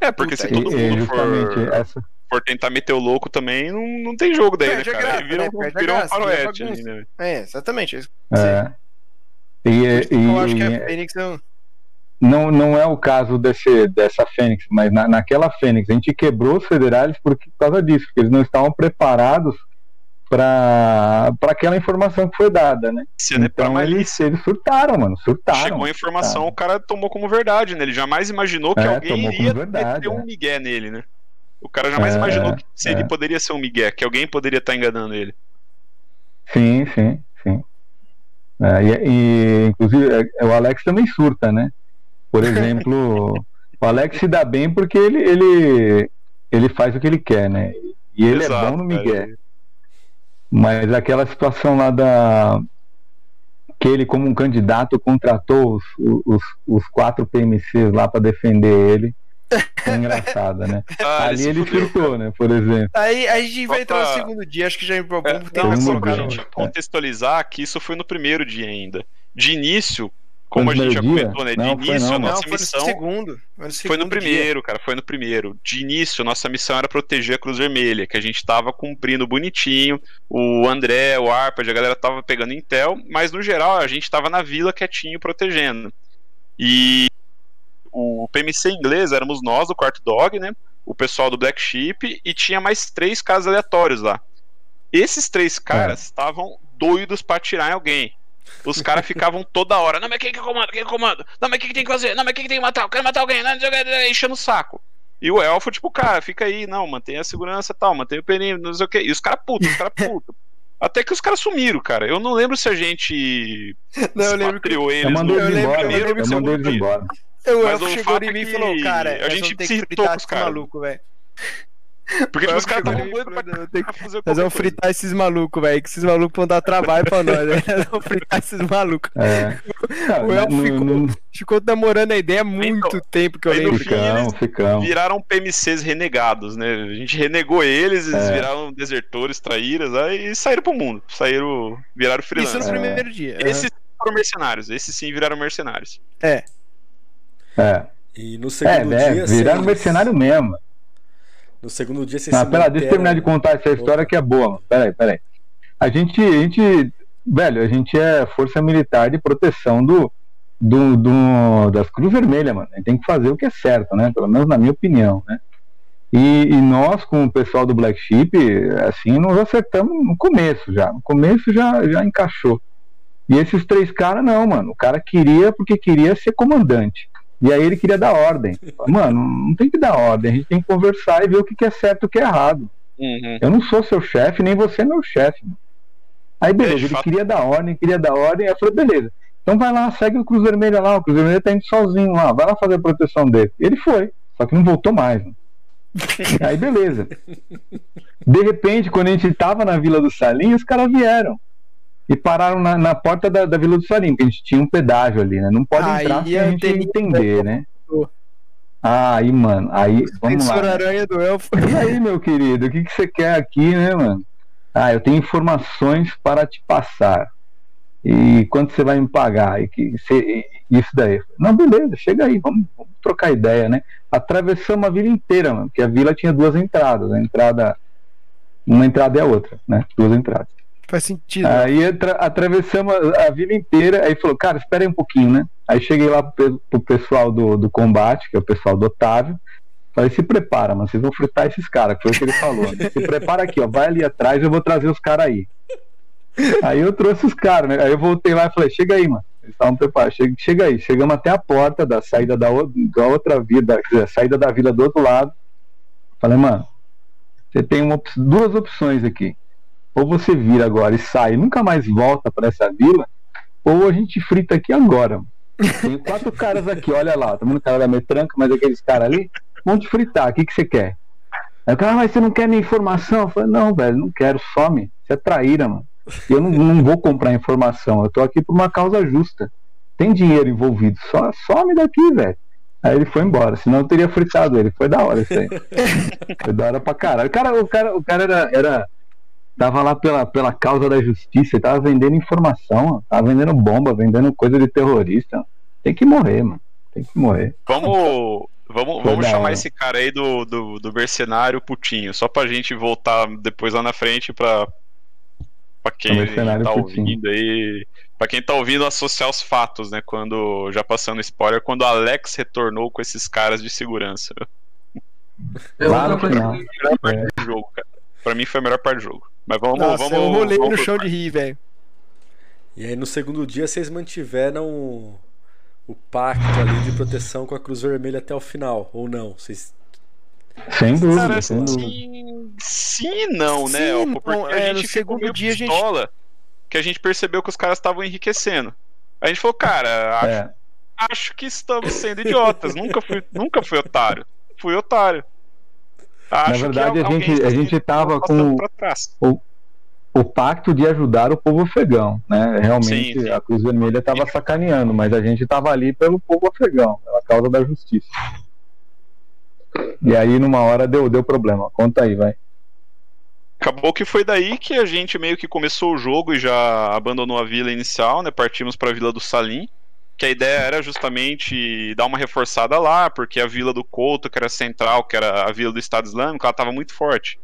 É, porque Puta, se todo mundo for, essa... for tentar meter o louco também, não, não tem jogo daí, né, cara?
Graça,
vira,
né?
vira um faroeste né?
É, exatamente.
É. E, e,
eu acho que a Fênix é
não, não é o caso desse, dessa Fênix, mas na, naquela Fênix a gente quebrou os federais por, por causa disso, porque eles não estavam preparados para aquela informação que foi dada, né?
Se é
então eles, eles surtaram, mano, surtaram.
Chegou a informação, surtaram. o cara tomou como verdade, né? Ele jamais imaginou que é, alguém iria ter um é. migué nele, né? O cara jamais é, imaginou que é. poderia ser um migué, que alguém poderia estar enganando ele.
Sim, sim, sim. É, e, e, inclusive é, o Alex também surta, né? Por exemplo, o Alex se dá bem porque ele, ele, ele faz o que ele quer, né? E ele Exato, é bom no migué. Mas aquela situação lá da. que ele, como um candidato, contratou os, os, os quatro PMCs lá para defender ele. É engraçada, né? Ah, Ali ele surtou, né? Por exemplo.
Aí, aí a gente vai entrar no segundo dia, acho que já é bom
é, Não, é só pra gente contextualizar que isso foi no primeiro dia ainda. De início, como a gente já comentou, né? De não, início, não, a nossa
não,
missão.
Foi no segundo. Foi no,
foi no primeiro, dia. cara. Foi no primeiro. De início, nossa missão era proteger a Cruz Vermelha, que a gente tava cumprindo bonitinho. O André, o Arpad, a galera tava pegando Intel, mas no geral a gente tava na vila quietinho protegendo. E o PMC inglês éramos nós, do quarto dog, né? O pessoal do Black Sheep, e tinha mais três caras aleatórios lá. Esses três caras é. estavam é. doidos para atirar em alguém. Os caras ficavam toda hora. Não, mas quem que comanda? Quem que comanda? Não, mas o que, que tem que fazer? Não, mas quem que tem que matar? Eu quero matar alguém. Não, enchendo o saco. E o elfo, tipo, cara, fica aí, não, mantém a segurança e tal, mantém o perímetro, não sei o quê. E os caras putos, os caras putos. Até que os caras sumiram, cara. Eu não lembro se a gente
não, eu lembro que...
eles. Eu mandei eles embora. Eu, eu mandei eles embora.
O elfo chegou em mim e falou, cara,
a gente se irritou com os caras.
maluco, velho.
Porque tipo, os caras estavam doidos pra,
tem que fazer Nós vamos fritar esses malucos, velho. Que esses malucos vão dar trabalho pra nós, velho. Nós vamos fritar esses malucos. É. o Elfo ficou, no... ficou namorando a ideia há muito então, tempo que eu lembro.
Ficamos, ficamos.
Viraram PMCs renegados, né? A gente renegou eles, eles é. viraram desertores, traíras, aí saíram pro mundo. Saíram, viraram freelance.
Isso no primeiro dia.
Esses uhum. foram mercenários, esses sim viraram mercenários.
É.
É.
E no segundo
é,
dia.
Viraram mercenário mesmo.
No segundo dia vocês
ah, pera, deixa eu terminar de contar essa história que é boa, mano. Peraí, peraí. A gente, a gente, velho, a gente é força militar de proteção do, do, do das Cruz Vermelha, mano. A gente tem que fazer o que é certo, né? Pelo menos na minha opinião, né? E, e, nós, com o pessoal do Black Sheep, assim, nós acertamos no começo já. No começo já, já encaixou. E esses três caras, não, mano. O cara queria porque queria ser comandante. E aí ele queria dar ordem. Mano, não tem que dar ordem, a gente tem que conversar e ver o que é certo e o que é errado.
Uhum.
Eu não sou seu chefe, nem você é meu chefe. Aí beleza, ele queria dar ordem, queria dar ordem, aí eu falei, beleza. Então vai lá, segue o Cruz Vermelho lá, o Cruz Vermelho tá indo sozinho lá, vai lá fazer a proteção dele. Ele foi, só que não voltou mais. aí beleza. De repente, quando a gente tava na Vila do Salim, os caras vieram e pararam na, na porta da, da, Vila do Salim, porque a gente tinha um pedágio ali, né? Não pode aí entrar sem a gente entender, né? Ah, aí, mano, aí, vamos lá.
Aranha do Elfo.
E aí, meu querido, o que, que você quer aqui, né, mano? Ah, eu tenho informações para te passar. E quanto você vai me pagar? E que, você, isso daí. Não, beleza, chega aí, vamos, vamos, trocar ideia, né? Atravessamos a vila inteira, mano, porque a vila tinha duas entradas. A entrada, uma entrada e a outra, né? Duas entradas.
Faz sentido.
Aí atra atravessamos a, a vila inteira, aí falou, cara, espera aí um pouquinho, né? Aí cheguei lá pro, pro pessoal do, do combate, que é o pessoal do Otávio. Falei, se prepara, mano, vocês vão fritar esses caras, que foi o que ele falou. Se prepara aqui, ó, vai ali atrás, eu vou trazer os caras aí. Aí eu trouxe os caras, né? Aí eu voltei lá e falei, chega aí, mano. Eles estavam preparados. Chega, chega aí, chegamos até a porta da saída da, da outra vida, a saída da vila do outro lado. Falei, mano, você tem uma, duas opções aqui. Ou você vira agora e sai e nunca mais volta para essa vila, ou a gente frita aqui agora. Tem quatro caras aqui, olha lá, tá vendo o cara da metranca, mas aqueles caras ali, vão te fritar, o que, que você quer? Aí o cara, ah, mas você não quer minha informação? Eu falei, não, velho, não quero, some. Você é traíra, mano. Eu não, não vou comprar informação, eu tô aqui por uma causa justa. Tem dinheiro envolvido, só some daqui, velho. Aí ele foi embora, senão eu teria fritado ele. Foi da hora isso aí. foi da hora pra caralho. O cara, o cara, o cara era, era. Tava lá pela, pela causa da justiça, tava vendendo informação, tava vendendo bomba, vendendo coisa de terrorista. Tem que morrer, mano. Tem que morrer.
Vamos. Vamos, vamos chamar esse cara aí do, do, do mercenário Putinho, só pra gente voltar depois lá na frente pra, pra quem tá ouvindo aí Pra quem tá ouvindo, associar os fatos, né? Quando, já passando spoiler, quando o Alex retornou com esses caras de segurança.
Claro que não.
Melhor parte é. do jogo, cara. Pra mim foi a melhor parte do jogo. Mas vamos,
Nossa,
vamos.
Eu rolei
vamos
no chão de rir, velho.
E aí no segundo dia vocês mantiveram o, o pacto ali de proteção com a Cruz Vermelha até o final, ou não? Vocês
sem dúvida,
Cara,
sem dúvida.
sim, sim e não, né?
Sim,
Elfo? Porque
não,
a
é,
gente ficou
segundo
meio
dia a gente-
que a gente percebeu que os caras estavam enriquecendo. A gente falou, cara, acho,
É.
acho que estamos sendo idiotas. nunca, fui, nunca fui otário. Fui otário. Acho que
verdade, a gente- a gente tava
passando
com-
trás.
o pacto de ajudar o povo afegão, né? Realmente
Sim, sim.
a Cruz Vermelha estava sacaneando, mas a gente estava ali pelo povo afegão, pela causa da justiça. E aí numa hora deu, deu problema. Conta aí, vai.
Acabou que foi daí que a gente meio que começou o jogo e já abandonou a vila inicial, né? Partimos para a vila do Salim, que a ideia era justamente dar uma reforçada lá, porque a vila do Couto, que era central, que era a vila do Estado Islâmico, ela estava muito forte.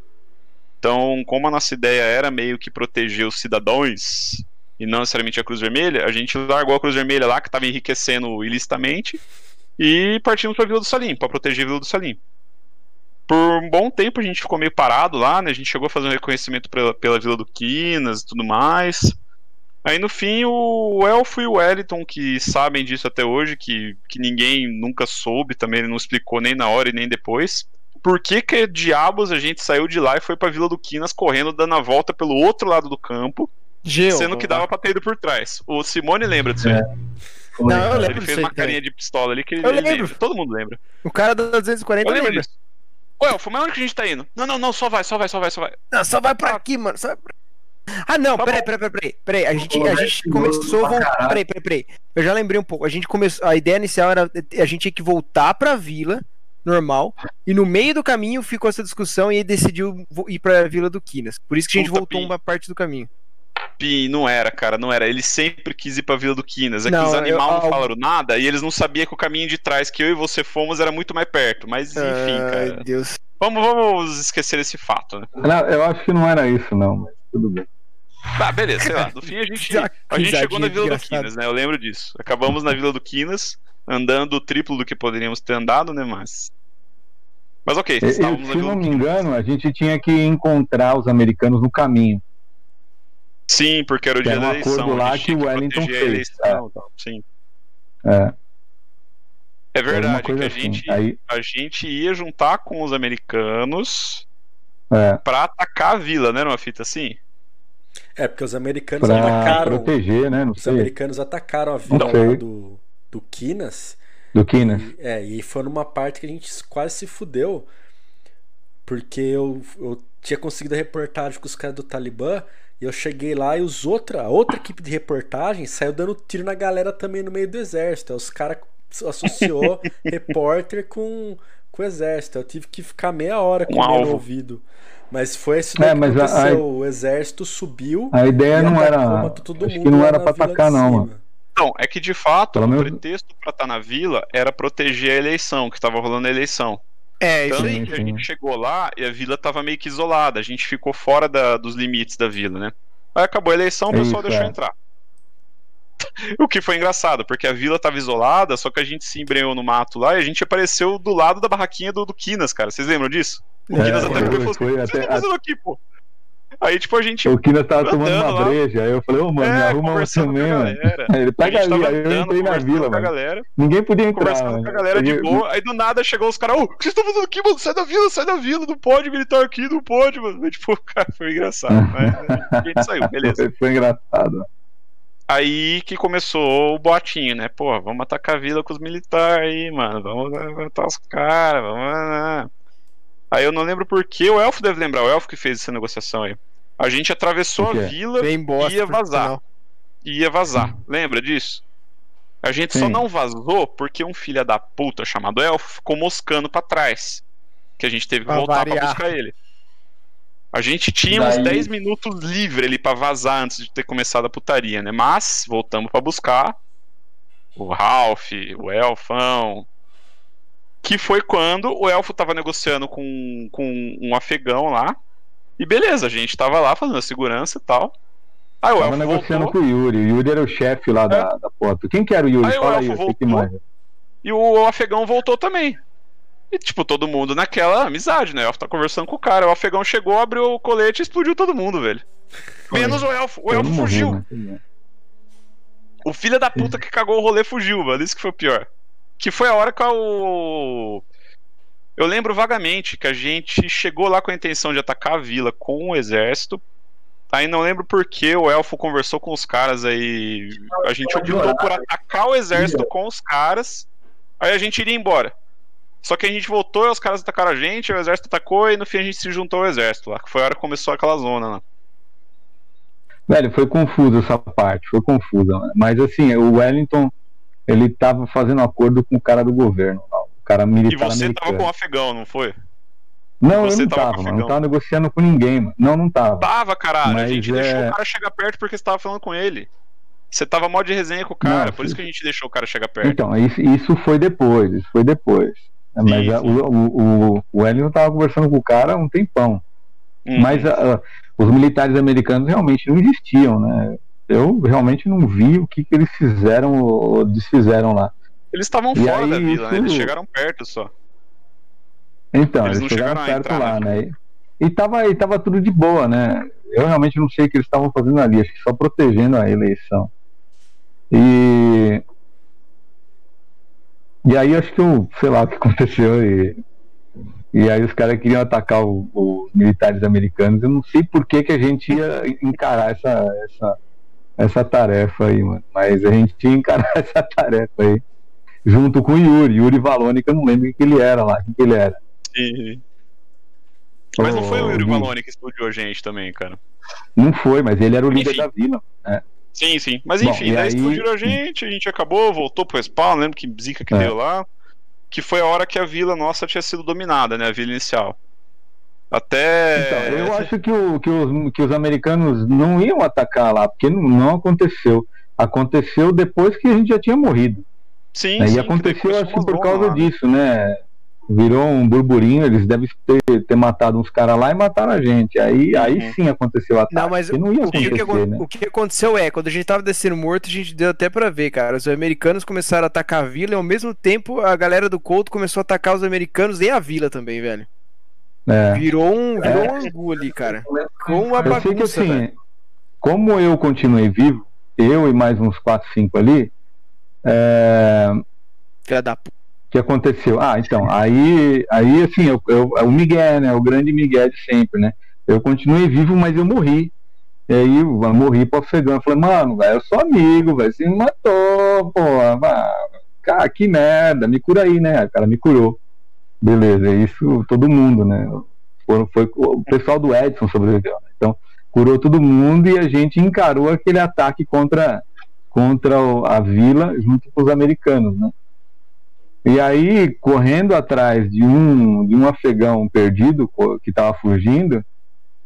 Então, como a nossa ideia era meio que proteger os cidadãos e não necessariamente a Cruz Vermelha, a gente largou a Cruz Vermelha lá, que estava enriquecendo ilicitamente, e partimos para a Vila do Salim, para proteger a Vila do Salim. Por um bom tempo a gente ficou meio parado lá, né? A gente chegou a fazer um reconhecimento pela, pela Vila do Quinas e tudo mais. Aí no fim o Elfo e o Wellington, que sabem disso até hoje, que, que ninguém nunca soube, também ele não explicou nem na hora e nem depois. Por que, que diabos a gente saiu de lá e foi pra Vila do Quinas correndo, dando a volta pelo outro lado do campo,
Geo.
sendo que dava pra ter ido por trás? O Simone lembra disso aí.
É.
Não, eu
Ele
lembro
fez
disso aí
uma carinha de pistola ali que ele,
Eu
ele
lembro.
lembra. Todo mundo lembra.
O cara da 240
Eu lembro
lembra.
disso. Ô, Elfo, mas onde que a gente tá indo? Não, não, não, só vai, só vai, só vai, só vai.
Não, só vai pra aqui, mano. Só vai pra... Ah, não,
Tá
peraí,
bom.
peraí, peraí, peraí. A gente, a gente começou a
pra
voltar.
caralho.
Peraí, peraí, peraí. Eu já lembrei um pouco. A gente começou. A ideia inicial era a gente tinha que voltar pra vila normal. E no meio do caminho ficou essa discussão e aí decidiu ir pra vila do Quinas. Por isso que a gente
Puta,
voltou
Pi.
uma parte do caminho.
Pi, não era, cara, não era. Ele sempre quis ir pra Vila do Quinas. É que
Não,
os
eu-
animais não falaram nada e eles não sabiam que o caminho de trás que eu e você fomos era muito mais perto. Mas enfim,
Ai,
cara.
Deus.
Vamos, vamos esquecer esse fato, né?
Não, eu acho que não era isso, não, mas tudo bem.
Tá, beleza, sei lá. No fim a gente, a gente chegou na Vila do. Quinas, né? Eu lembro disso. Acabamos na Vila do Quinas, andando o triplo do que poderíamos ter andado, né? Mas. Mas ok,
E- e,
estávamos na
se
Vila
não me engano, a gente tinha que encontrar os americanos no caminho.
Sim, porque era o dia
era um
da eleição.
acordo lá que o Wellington fez,
eleição tal, Sim.
É,
É verdade, que a
assim.
gente,
Aí,
a gente ia juntar com os americanos
é,
pra atacar a vila, né? Numa fita assim?
É, porque os americanos
pra
atacaram.
proteger, né? Não
Os
sei.
americanos atacaram a vila do, do Quinas.
Do Quinas.
E, é, e foi numa parte que a gente quase se fudeu. Porque eu, eu tinha conseguido a reportagem com os caras do Talibã. E eu cheguei lá e os outra, a outra equipe de reportagem saiu dando tiro na galera também no meio do exército. Aí os caras associou repórter com, com o exército. Eu tive que ficar meia hora com
Um
o meu ouvido. Mas foi isso
É,
daí
mas a- a-
O exército subiu.
A ideia
e
não era.
todo
Acho que não era
vila
atacar, não, mano.
Não, é que de fato
Pelo
o
menos-
pretexto pra estar na vila era proteger a eleição, que tava rolando a eleição.
É, isso
Tanto
aí.
que a gente chegou lá e a vila tava meio que isolada, a gente ficou fora da- dos limites da vila, né? Aí acabou a eleição, o pessoal
Isso,
deixou
é.
entrar. O que foi engraçado, porque a vila tava isolada, só que a gente se embrenhou no mato lá e a gente apareceu do lado da barraquinha do, do Quinas, cara. Vocês lembram disso? O
É,
Quinas até
foi-
falou assim: "O que estão fazendo aqui, pô? Aí, tipo, a gente.
O Kina tava tomando uma
lá.
breja. Aí eu falei, ô, mano, me
é,
arruma uma
conversando com a
também, mano. Aí ele pega
gente
ali, aí eu entrei na vila, mano.
galera,
Ninguém podia entrar.
conversando
mano.
com a galera de
Eu-
boa. Aí do nada chegou os caras, ô, o que vocês estão fazendo aqui, mano? Sai da vila, sai da vila, não pode militar aqui, não pode, mano. Aí, tipo, cara, foi engraçado, né? A gente saiu, beleza.
Foi, foi engraçado.
Aí que começou o boatinho, né? Pô, vamos atacar a vila com os militares aí, mano. Vamos matar os caras, vamos. Aí eu não lembro por que, o Elfo deve lembrar, o Elfo que fez essa negociação aí. A gente atravessou a vila
bosta.
ia vazar. e ia vazar. Lembra disso? A gente só
Sim.
não vazou porque um filho da puta chamado Elfo ficou moscando pra trás. Que a gente teve que
Pra
voltar pra
variar.
buscar ele. A gente tinha uns
Daí-
10 minutos livre ali pra vazar antes de ter começado a putaria, né? Mas voltamos pra buscar o Ralph, o Elfão. Que foi quando o Elfo tava negociando com, com um afegão lá. E beleza, a gente tava lá fazendo a segurança e tal. Aí o
Tava
Elfo
negociando
voltou.
com o Yuri. O Yuri era o chefe lá da, da foto. Quem que era o Yuri?
Aí o
Fala aí,
elfo
que
voltou. E o afegão voltou também. E, tipo, todo mundo naquela amizade, né? O elfo tá conversando com o cara. O afegão chegou, abriu o colete e explodiu todo mundo, velho. Menos o elfo. O elfo fugiu.
né?
O filho da puta que cagou o rolê fugiu, velho. Isso que foi o pior. Que foi a hora que o. Eu lembro vagamente que a gente chegou lá com a intenção de atacar a vila com o exército. Aí não lembro por que o elfo conversou com os caras aí. A gente optou por atacar o exército com os caras. Aí a gente iria embora. Só que a gente voltou e os caras atacaram a gente, o exército atacou e no fim a gente se juntou ao exército lá. Foi a hora que começou aquela zona lá.
Velho, foi confuso essa parte, foi confusa. Mas assim, o Wellington, ele tava fazendo acordo com o cara do governo, o cara
E
militar
você
americano.
tava com o afegão, não foi?
Não, eu
você
não
tava
tava, mano. Não tava negociando com ninguém, mano. Não, não tava.
Tava, caralho. a
Mas
gente
é-
deixou o cara chegar perto porque você tava falando com ele. Você tava mó de resenha com o cara,
Não,
por isso que a gente deixou o cara chegar perto.
Então, isso, isso foi depois, isso foi depois. Mas
Sim,
a-
sim.
o, o, o- o Wellington tava conversando com o cara há um tempão.
Hum.
Mas a- a- os militares americanos realmente não existiam, né? Eu realmente não vi o que, que eles fizeram ou desfizeram lá.
Eles estavam fora
aí,
da vila, né? Eles
isso-
chegaram perto só.
Então,
Eles
eles, chegaram
chegaram a
perto
entrar,
lá, né? E, e, tava, e tava tudo de boa, né? Eu realmente não sei o que eles estavam fazendo ali, acho que só protegendo a eleição. E. E aí acho que eu, sei lá o que aconteceu e. E aí os caras queriam atacar os militares americanos. Eu não sei por que, que a gente ia encarar essa, essa, essa tarefa aí, mano. Mas a gente ia encarar essa tarefa aí. Junto com o Yuri, Yuri Valone, que eu não lembro o que ele era lá, o que ele era.
E- Mas não foi o Yuri
Ô,
Malone que explodiu a gente também, cara.
Não foi, mas ele era o líder
Enfim.
da vila.
Sim, sim. Mas
Bom,
enfim,
e
daí
aí-
explodiram a gente, a gente acabou, voltou pro respawn, lembro que zica que
É.
deu lá. Que foi a hora que a vila nossa tinha sido dominada, né? A vila inicial. Até.
Então, eu acho que, o- que os, que os americanos não iam atacar lá, porque não, não aconteceu. Aconteceu depois que a gente já tinha morrido.
Sim,
né?
sim,
E
que
aconteceu
depois
assim
uma
por causa
lá.
disso, né? Virou um burburinho, eles devem ter, ter matado uns caras lá e mataram a gente. Aí, aí
Uhum.
sim aconteceu o ataque.
Não, mas
não ia
o que, que
né?
o que aconteceu é, quando a gente tava descendo morto, a gente deu até pra ver, cara. Os americanos começaram a atacar a vila e ao mesmo tempo a galera do Couto começou a atacar os americanos e a vila também, velho.
É.
Virou um, virou
É.
um angu ali, cara. Com uma
Eu sei que
bagunça,
assim,
velho.
como eu continuei vivo, eu e mais uns 4, 5 ali, é,
Filha da puta.
Que aconteceu? Ah, então, aí, aí assim, eu, eu, é o Miguel, né? O grande Miguel de sempre, né? Eu continuei vivo, mas eu morri. E aí eu morri pro afegão. Eu falei, mano, velho, eu sou amigo, velho. Você me matou, pô. Cara, que merda, me cura aí, né? O cara me curou. Beleza, isso todo mundo, né? Foi, foi o pessoal do Edson sobreviveu. Né? Então, curou todo mundo e a gente encarou aquele ataque contra, contra a vila junto com os americanos, né? E aí, correndo atrás de um, de um afegão perdido que tava fugindo,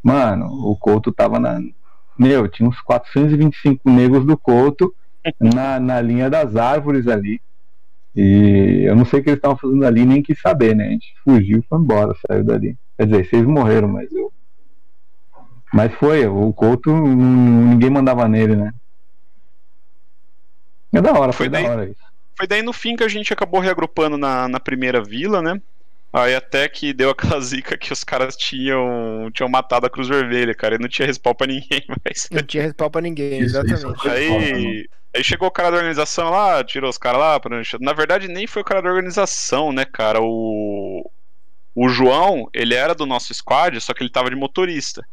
mano, o Couto tava na. Meu, tinha uns 425 negros do Couto na, na linha das árvores ali. E eu não sei o que eles estavam fazendo ali, nem quis saber, né? A gente fugiu e foi embora, saiu dali. Quer dizer, vocês morreram, mas eu. Mas foi, o Couto, ninguém mandava nele, né? É da hora,
Foi
foi, da hora isso.
Foi daí no fim que a gente acabou reagrupando na, na primeira vila, né? Aí até que deu aquela zica que os caras tinham, tinham matado a Cruz Vermelha, cara, e não tinha respawn pra ninguém mais.
Não tinha respawn pra ninguém,
Isso, isso.
exatamente.
Aí, aí chegou o cara da organização lá, tirou os caras lá. Pra... Na verdade, nem foi o cara da organização, né, cara? O, o João, ele era do nosso squad, só que ele tava de motorista.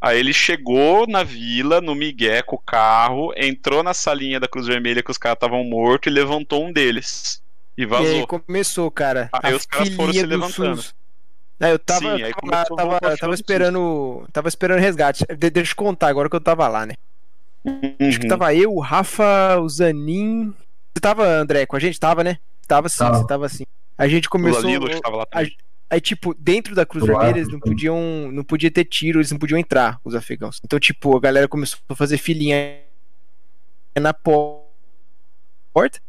Aí ele chegou na vila, no Miguel, com o carro, entrou na salinha da Cruz Vermelha que os caras estavam mortos e levantou um deles. E
E
vazou.
aí começou, cara.
Aí
a
os caras foram se
do
levantando.
SUS. É, eu tava,
Sim, aí
eu tava,
começou a
tava,
a
tava
do
esperando. Tava esperando resgate. De- deixa eu contar agora que eu tava lá, né? Acho que
Uhum.
tava eu, o Rafa, o Zanin. Você tava, André, com a gente? Tava, né? Tava sim,
Tava.
você tava assim. A gente
O
começou.
Lalilo que tava lá também.
Aí, tipo, dentro da Cruz Vermelha, eles não podiam. Não podia ter tiro, eles não podiam entrar, os afegãos. Então, tipo, a galera começou a fazer filinha na po- porta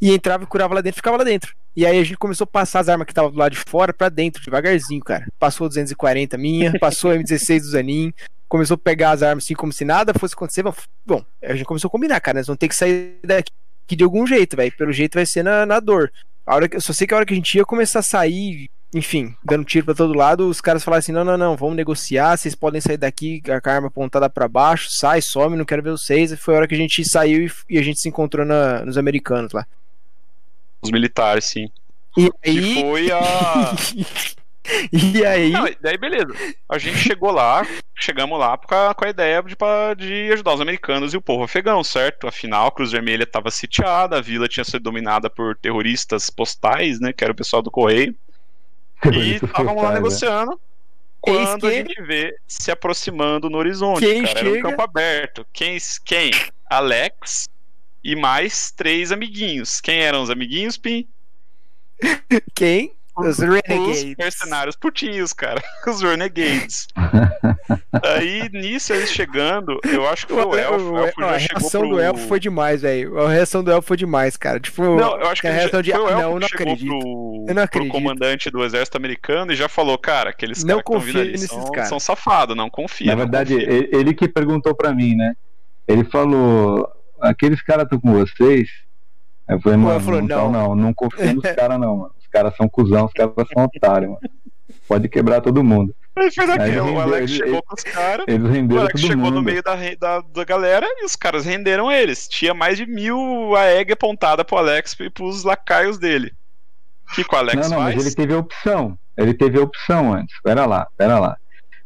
e entrava e curava lá dentro e ficava lá dentro. E aí a gente começou a passar as armas que estavam do lado de fora pra dentro, devagarzinho, cara. Passou 240 minha, passou a M16 do Zanin, começou a pegar as armas assim como se nada fosse acontecer. Bom, a gente começou a combinar, cara. Nós vamos ter que sair daqui de algum jeito, velho. Pelo jeito vai ser na, na dor. A hora que, eu só sei que a hora que a gente ia começar a sair, enfim, dando tiro pra todo lado, os caras falaram assim: não, não, não, vamos negociar, vocês podem sair daqui com a arma apontada pra baixo, sai, some, não quero ver vocês. E foi a hora que a gente saiu e, e a gente se encontrou na- nos americanos lá.
Os militares, sim.
E
Que
aí.
foi a.
e aí.
Não, daí beleza. A gente chegou lá, chegamos lá com a, com a ideia de, de ajudar os americanos e o povo afegão, certo? Afinal, a Cruz Vermelha estava sitiada, a vila tinha sido dominada por terroristas postais, né? Que era o pessoal do Correio. E estavam lá
né?
negociando. Quando
que-
a gente vê se aproximando no horizonte,
Quem
cara, era um
chega?
campo aberto. Quem? Quem? Alex e mais três amiguinhos. Quem eram os amiguinhos, Pim?
Quem? Os
Os
Renegades.
mercenários putinhos, cara. Os Renegades. Aí, nisso, eles chegando, eu acho que foi o Elfo. O Elfo
a
já chegou
reação
pro...
do Elfo foi demais, velho. A reação do Elfo foi demais, cara. Tipo,
Não, eu acho que
a reação de.
foi o
Ah,
Elfo
não,
que
não
chegou
acredito.
pro...
Eu não
pro
acredito.
comandante do exército americano e já falou, cara, aqueles
Não
caras que estão vindo ali
nesses
são,
caras.
são safados, não confia.
Na verdade,
confia.
ele, que perguntou pra mim, né? Ele falou: aqueles caras estão com vocês? Eu falei, mano,
falou,
não,
não.
não, não confio nos caras, não, mano. Os caras são cuzão, os caras são otários, mano. Pode quebrar todo mundo.
Ele fez aquilo, o Alex
ele-
chegou com os caras.
Eles
O
renderam
Alex
todo
chegou
mundo.
no meio da, da, da galera e os caras renderam eles. Tinha mais de mil AEG apontada pro Alex e pros lacaios dele. O que, que o Alex
não, não,
faz?
mas ele teve a opção. Ele teve a opção antes. Pera lá, pera lá.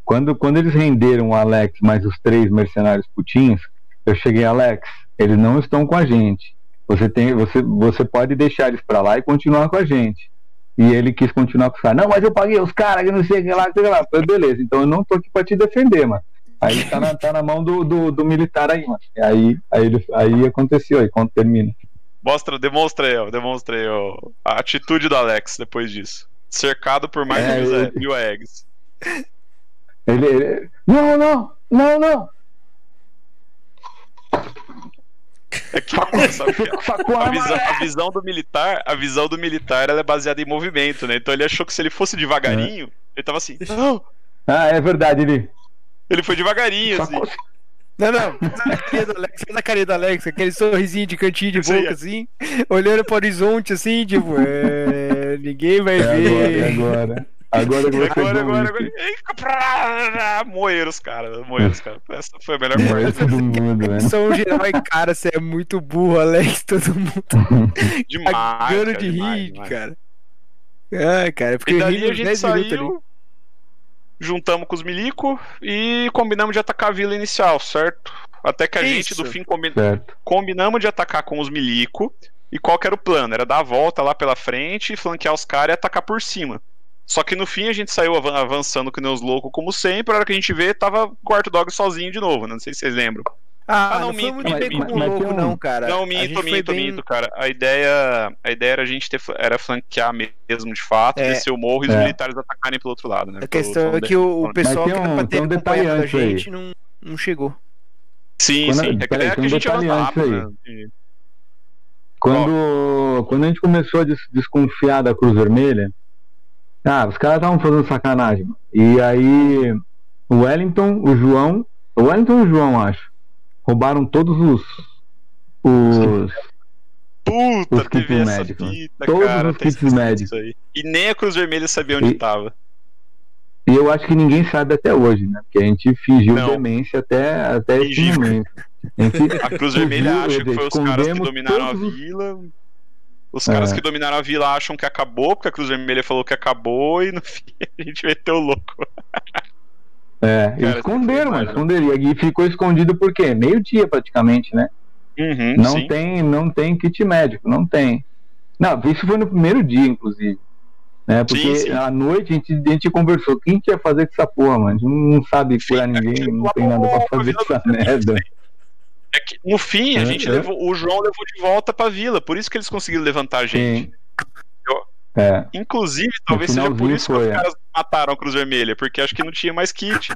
Quando, quando eles renderam o Alex mais os três mercenários putinhos, eu cheguei, Alex, eles não estão com a gente. Você, tem, você, você pode deixar eles pra lá e continuar com a gente. E ele quis continuar com os caras. Não, mas eu paguei os caras que não sei o que lá, sei lá. Falei, beleza, então eu não tô aqui pra te defender, mano. Aí tá na, tá na mão do, do, do militar aí, mano. E Aí, aí, aí aconteceu, aí quando termina.
Mostra, demonstra aí, ó, demonstra aí, a atitude do Alex depois disso. Cercado por mais
É,
de mil,
eu-
mil AEGs.
Ele, ele- Não, não, não, não.
É a, visão, a visão do militar, a visão do militar ela é baseada em movimento, né? Então ele achou que se ele fosse devagarinho, ele tava assim, não,
Ah, é verdade, ele.
ele foi devagarinho, assim.
Não, não. Faz a carinha do Alex, faz a carinha do Alex, aquele sorrisinho de cantinho de boca,
é.
assim, olhando pro horizonte, assim, tipo, é, ninguém vai
É agora, é
ver.
Agora. Agora
Agora, agora, agora. Ei, pra- Moeram os caras, moeram os caras. Essa foi a melhor
Morreu
parte.
todo mundo, velho.
São geral e cara, você é muito burro, Alex, todo mundo
Demais.
cagando
cara,
de rir,
demais.
cara. Ai, cara, fiquei
E dali a gente
10 minutos ali.
saiu, juntamos com os milico e combinamos de atacar a vila inicial, certo? Até que a gente,
Isso.
do fim, combi- combinamos de atacar com os milico. E qual que era o plano? Era dar a volta lá pela frente, flanquear os caras e atacar por cima. Só que no fim a gente saiu avan- avançando que nem os loucos, como sempre. A hora que a gente vê, tava o quarto dog sozinho de novo, né? Não sei se vocês lembram.
Ah,
Ah, não,
não, foi
minto,
muito
minto, minto,
louco,
um-
não, cara.
não, minto, minto,
bem-
minto, cara. A ideia, a ideia era a gente ter, era flanquear mesmo de fato,
É.
descer o morro e os
É.
militares atacarem pelo outro lado, né?
A questão é que o, o pessoal
tem
que era
um-
pra ter
um
acompanhado a
aí.
gente não, não chegou.
Sim,
Quando-
sim. É que a
peraí,
ideia é que a
um
gente rápido,
aí.
né?
Quando, quando a gente começou a des- desconfiar da Cruz Vermelha, ah, os caras estavam fazendo sacanagem. mano. E aí, o Wellington, o João, o Wellington e o João, acho, roubaram todos os. os
Puta,
Os kits médicos.
fita,
Todos
cara.
os kits médicos.
E nem a Cruz Vermelha sabia onde
E-
tava.
E eu acho que ninguém sabe até hoje, né? Porque a gente fingiu
Não.
demência até, até esse momento. A gente
A Cruz Vermelha acha que foi os caras que dominaram a
todos
vila. Os caras
É.
que dominaram a vila acham que acabou, porque a Cruz Vermelha falou que acabou e no fim a gente meteu o louco.
É, eles esconderam, mas
né?
esconderam. E ficou escondido por quê? Meio-dia praticamente, né?
Uhum,
Não
sim.
tem, não tem kit médico, não tem. Não, isso foi no primeiro dia, inclusive. Né? Porque
Sim, sim.
à noite a gente, a gente conversou. Quem que ia fazer com essa porra, mano? A gente não sabe curar
Sim,
ninguém,
é,
não tem nada pra fazer com essa merda.
É que, no fim, a
É,
gente
é.
levou. O João levou de volta pra vila, por isso que eles conseguiram levantar a gente.
É,
Inclusive, talvez seja por isso que os
é.
caras mataram a Cruz Vermelha, porque acho que não tinha mais kit.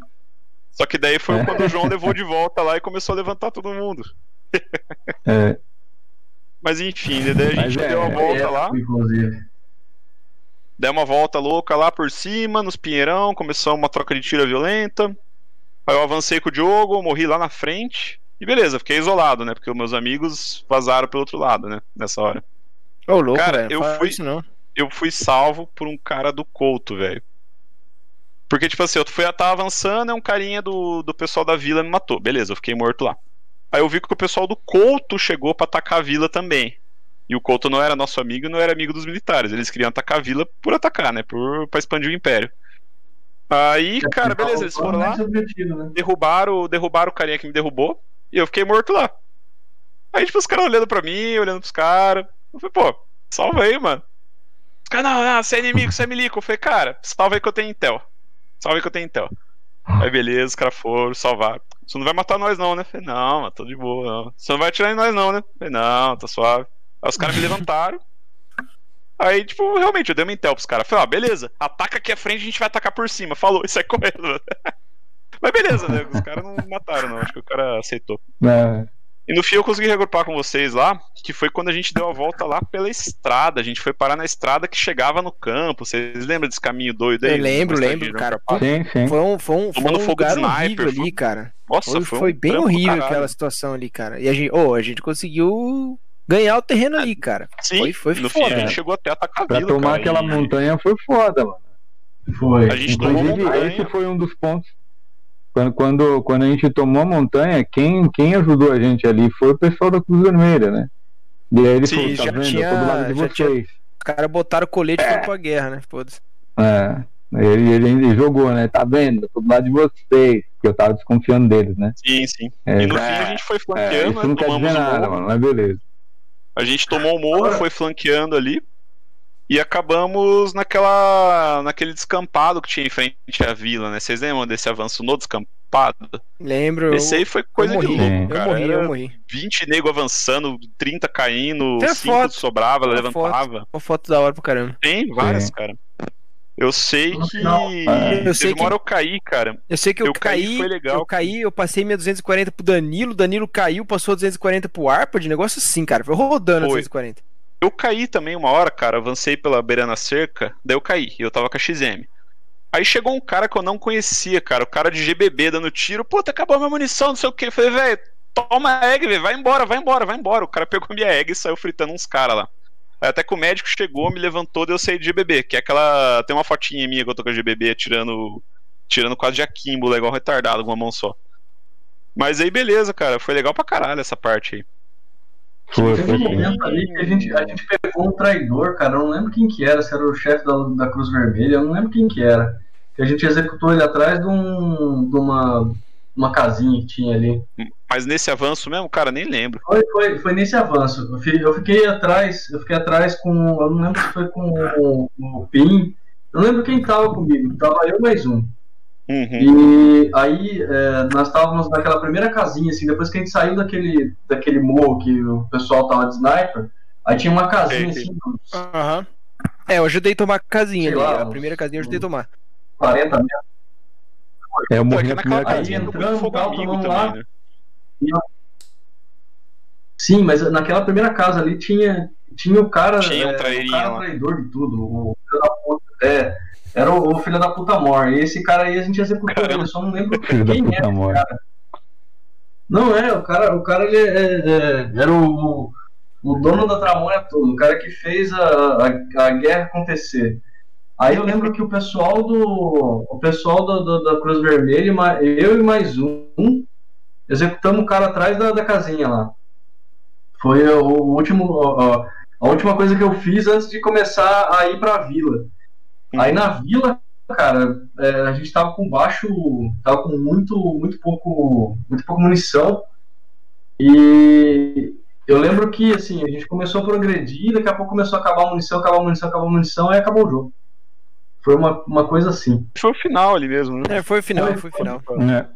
Só que daí foi
É.
quando o João levou de volta lá e começou a levantar todo mundo.
é,
Mas enfim, daí a gente
é,
deu uma volta
É,
lá,
Inclusive.
deu uma volta louca lá por cima, nos Pinheirão, começou uma troca de tira violenta. Aí eu avancei com o Diogo, morri lá na frente. E beleza, fiquei isolado, né? Porque os meus amigos vazaram pelo outro lado, né? Nessa hora.
Ô, louco,
Cara,
velho.
eu fui-
Isso não.
eu fui salvo por um cara do Couto, velho. Porque, tipo assim, eu fui, tava avançando, é um carinha do, do pessoal da vila me matou. Beleza, eu fiquei morto lá. Aí eu vi que o pessoal do Couto chegou pra atacar a vila também. E o Couto não era nosso amigo e não era amigo dos militares. Eles queriam atacar a vila por atacar, né? Por, pra expandir o império. Aí, cara, beleza, eles foram lá,
né?
derrubaram, derrubaram o carinha que me derrubou e eu fiquei morto lá. Aí, tipo, os caras olhando pra mim, olhando pros caras. Eu falei, pô, salva aí, mano. Os caras, não, não, você é inimigo, você é milico. Eu falei, cara, salva aí que eu tenho Intel. Salva aí que eu tenho Intel. Aí, beleza, os caras foram, salvar. Você não vai matar nós, não, né? Eu falei, não, mas tô de boa, não. Você não vai atirar em nós, não, né? Eu falei, não, tá suave. Aí os caras me levantaram. Aí, tipo, realmente, eu dei uma Intel pros caras. Falei, ó, beleza, ataca aqui à frente, a gente vai atacar por cima. Falou, e sai correndo. Mas beleza, né? Os caras não mataram, não. Acho que o cara aceitou.
é,
E no fim eu consegui regrupar com vocês lá, que foi quando a gente deu a volta lá pela estrada. A gente foi parar na estrada que chegava no campo. Vocês lembram desse caminho doido aí?
Eu lembro, lembro, cara.
sim, sim.
Foi um, foi um, foi um
fogo de
lugar
sniper,
horrível
foi-
ali, cara.
Nossa,
Foi,
foi,
foi
um
bem horrível aquela situação ali, cara. E a gente, oh, a gente conseguiu ganhar o terreno ali, cara.
Sim,
Foi, foi
no fim
foda.
a gente chegou até a atacar a
Pra tomar
cara,
aquela
e-
montanha foi foda, mano.
Foi.
A gente tomou
Inclusive,
montanha.
esse foi um dos pontos. Quando, quando, quando a gente tomou a montanha, quem, quem ajudou a gente ali foi o pessoal da Cruz Vermelha, né? E aí ele
Sim,
falou, tá
já
vendo?
tinha-
eu tô do lado de
já tinha-
vocês.
Os caras botaram o colete e foram pra guerra, né? Foda-se.
É. Ele, ele, ele jogou, né? Tá vendo? Eu tô do lado de vocês. Porque eu tava desconfiando deles, né?
Sim, sim.
É,
E no
é,
fim a gente foi
é,
flanqueando,
isso não quer dizer
o
nada,
morro.
mano. Mas beleza.
A gente tomou o morro, foi flanqueando ali. E acabamos naquela. naquele descampado que tinha em frente à vila, né? Vocês lembram desse avanço no descampado?
Lembro.
Esse aí foi coisa
eu
de
morri,
louco,
Sim.
eu
cara.
morri,
Era
eu morri.
20 nego avançando, 30 caindo,
Tem a
5
foto.
sobrava, levantava.
Uma foto da hora pro caramba.
Tem várias,
Sim.
cara. Eu sei que.
é.
Eu sei
uma
que-
hora eu caí, cara.
Eu sei que eu,
Eu caí,
caí,
foi legal.
eu caí, eu passei minha 240 pro Danilo, Danilo caiu, passou 240 pro Arpa, de negócio assim, cara. Foi rodando a
Foi.
240.
Eu caí também uma hora, cara. Avancei pela beira na cerca, daí eu caí. E eu tava com a XM. Aí chegou um cara que eu não conhecia, cara. O cara de GBB dando tiro. Puta, acabou minha munição, não sei o que. Falei, velho, toma a egg. Vai embora, vai embora, vai embora. O cara pegou minha egg e saiu fritando uns caras lá. Aí até que o médico chegou, me levantou, daí eu saí de GBB. Que é aquela. Tem uma fotinha minha que eu tô com a GBB tirando. Tirando quase de akimbo, igual retardado, com uma mão só. Mas aí, beleza, cara. Foi legal pra caralho essa parte aí.
Foi,
Teve um momento ali que a gente, a gente pegou um traidor, cara. Eu não lembro quem que era, se era o chefe da, da Cruz Vermelha, eu não lembro quem que era. Que a gente executou ele atrás de, um, de uma, uma casinha que tinha ali.
Mas nesse avanço mesmo, cara, nem lembro.
Foi, foi, foi nesse avanço. Eu fi- eu fiquei atrás, eu fiquei atrás com. Eu não lembro se foi com o, o Pim. Eu não lembro quem tava comigo. Tava eu mais um.
Uhum.
E aí é, nós estávamos naquela primeira casinha, assim, depois que a gente saiu daquele, daquele morro que o pessoal tava de sniper, aí tinha uma casinha
Sei,
assim, uns
Aham. É, eu ajudei a tomar a casinha
Sei
ali.
lá,
a
uns-
primeira casinha eu ajudei a tomar.
40 metros.
É, eu morri na
naquela
primeira
casinha tem
Entramos, tal,
também,
lá.
né?
Sim, mas naquela primeira casa ali tinha, tinha o cara.
Tinha um
é, o cara
lá.
traidor de tudo. O filho da puta. É, era o, o filho da puta mor. E esse cara aí a gente executou
Caramba.
ele, eu só não lembro
Filho da
quem
puta
era.
morte.
Não é, o cara, o cara ele é, é, era o, o dono da Tramônia todo, o cara que fez a, a, a guerra acontecer. Aí eu lembro que o pessoal do. O pessoal do, do, da Cruz Vermelha, eu e mais um, executamos o cara atrás da, da casinha lá. Foi o, último. A, a, última coisa que eu fiz antes de começar a ir pra vila. Aí na vila, cara, é, a gente tava com baixo. Tava com muito, muito pouco. Muito pouco munição. E eu lembro que assim, a gente começou a progredir, daqui a pouco começou a acabar a munição, acabar a munição, acabar a munição, e acabou o jogo. Foi uma, uma coisa assim.
Foi o final ali mesmo, né?
É, foi o final, foi, foi o final. É.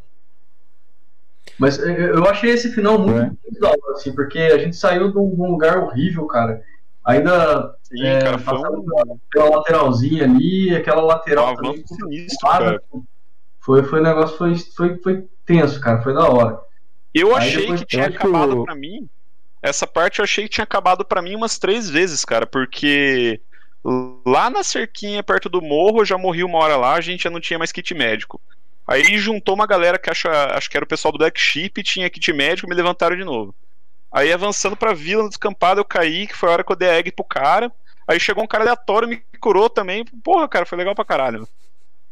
Mas eu achei esse final muito, é. muito da hora, assim, porque a gente saiu de um lugar horrível, cara. Ainda Sim, é, cara, foi um... pela lateralzinha ali, aquela lateral. também, sinistro, cara. Foi, foi um negócio, foi, foi, foi tenso, cara, foi da hora.
Eu Aí achei depois, que tinha acabado que... pra mim. Essa parte eu achei que tinha acabado para mim umas três vezes, cara, porque Lá na cerquinha, perto do morro, eu já morri uma hora lá, a gente já não tinha mais kit médico. Aí juntou uma galera que acho, acho que era o pessoal do Black Sheep, tinha kit médico, me levantaram de novo. Aí avançando pra vila, no descampado, eu caí, que foi a hora que eu dei egg pro cara. Aí chegou um cara aleatório, me curou também. Porra, cara, foi legal pra caralho.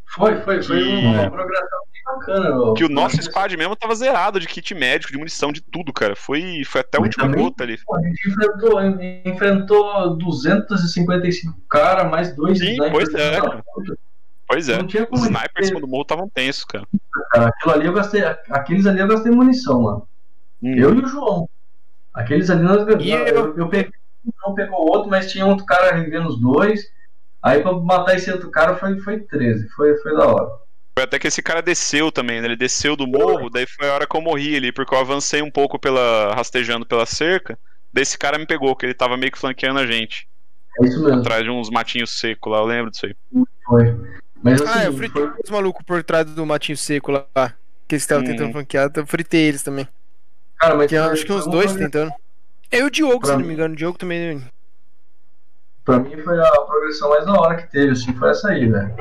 Foi, foi, foi que... uma progressão bacana.
Que o nosso squad mesmo tava zerado de kit médico, de munição, de tudo, cara. Foi, foi até o último gota ali.
Pô, a gente enfrentou, enfrentou 255 caras, mais dois
Sim, pois é, cara. Pois é. Os snipers quando morro estavam tensos, cara.
cara. Aquilo ali eu gastei. Aqueles ali eu gastei munição, mano. Hum. Eu e o João. Aqueles ali nós eu, eu, eu peguei um, pegou outro, mas tinha outro cara revendo os dois. Aí pra matar esse outro cara foi, foi 13, foi, foi da hora.
Foi até que esse cara desceu também, né? Ele desceu do morro, daí foi a hora que eu morri ali, porque eu avancei um pouco pela. rastejando pela cerca. Daí esse cara me pegou, que ele tava meio que flanqueando a gente.
É isso mesmo.
Atrás de uns matinhos secos lá, eu lembro disso aí.
Foi. Mas,
assim, ah, eu fritei foi... os malucos por trás do matinho seco lá. Que eles estavam hum. tentando flanquear, eu fritei eles também. Cara, mas que, acho que uns dois tentando. Eu e o Diogo, pra se não me engano, o Diogo também
Pra mim foi a progressão mais da hora que teve, assim, foi essa aí, velho.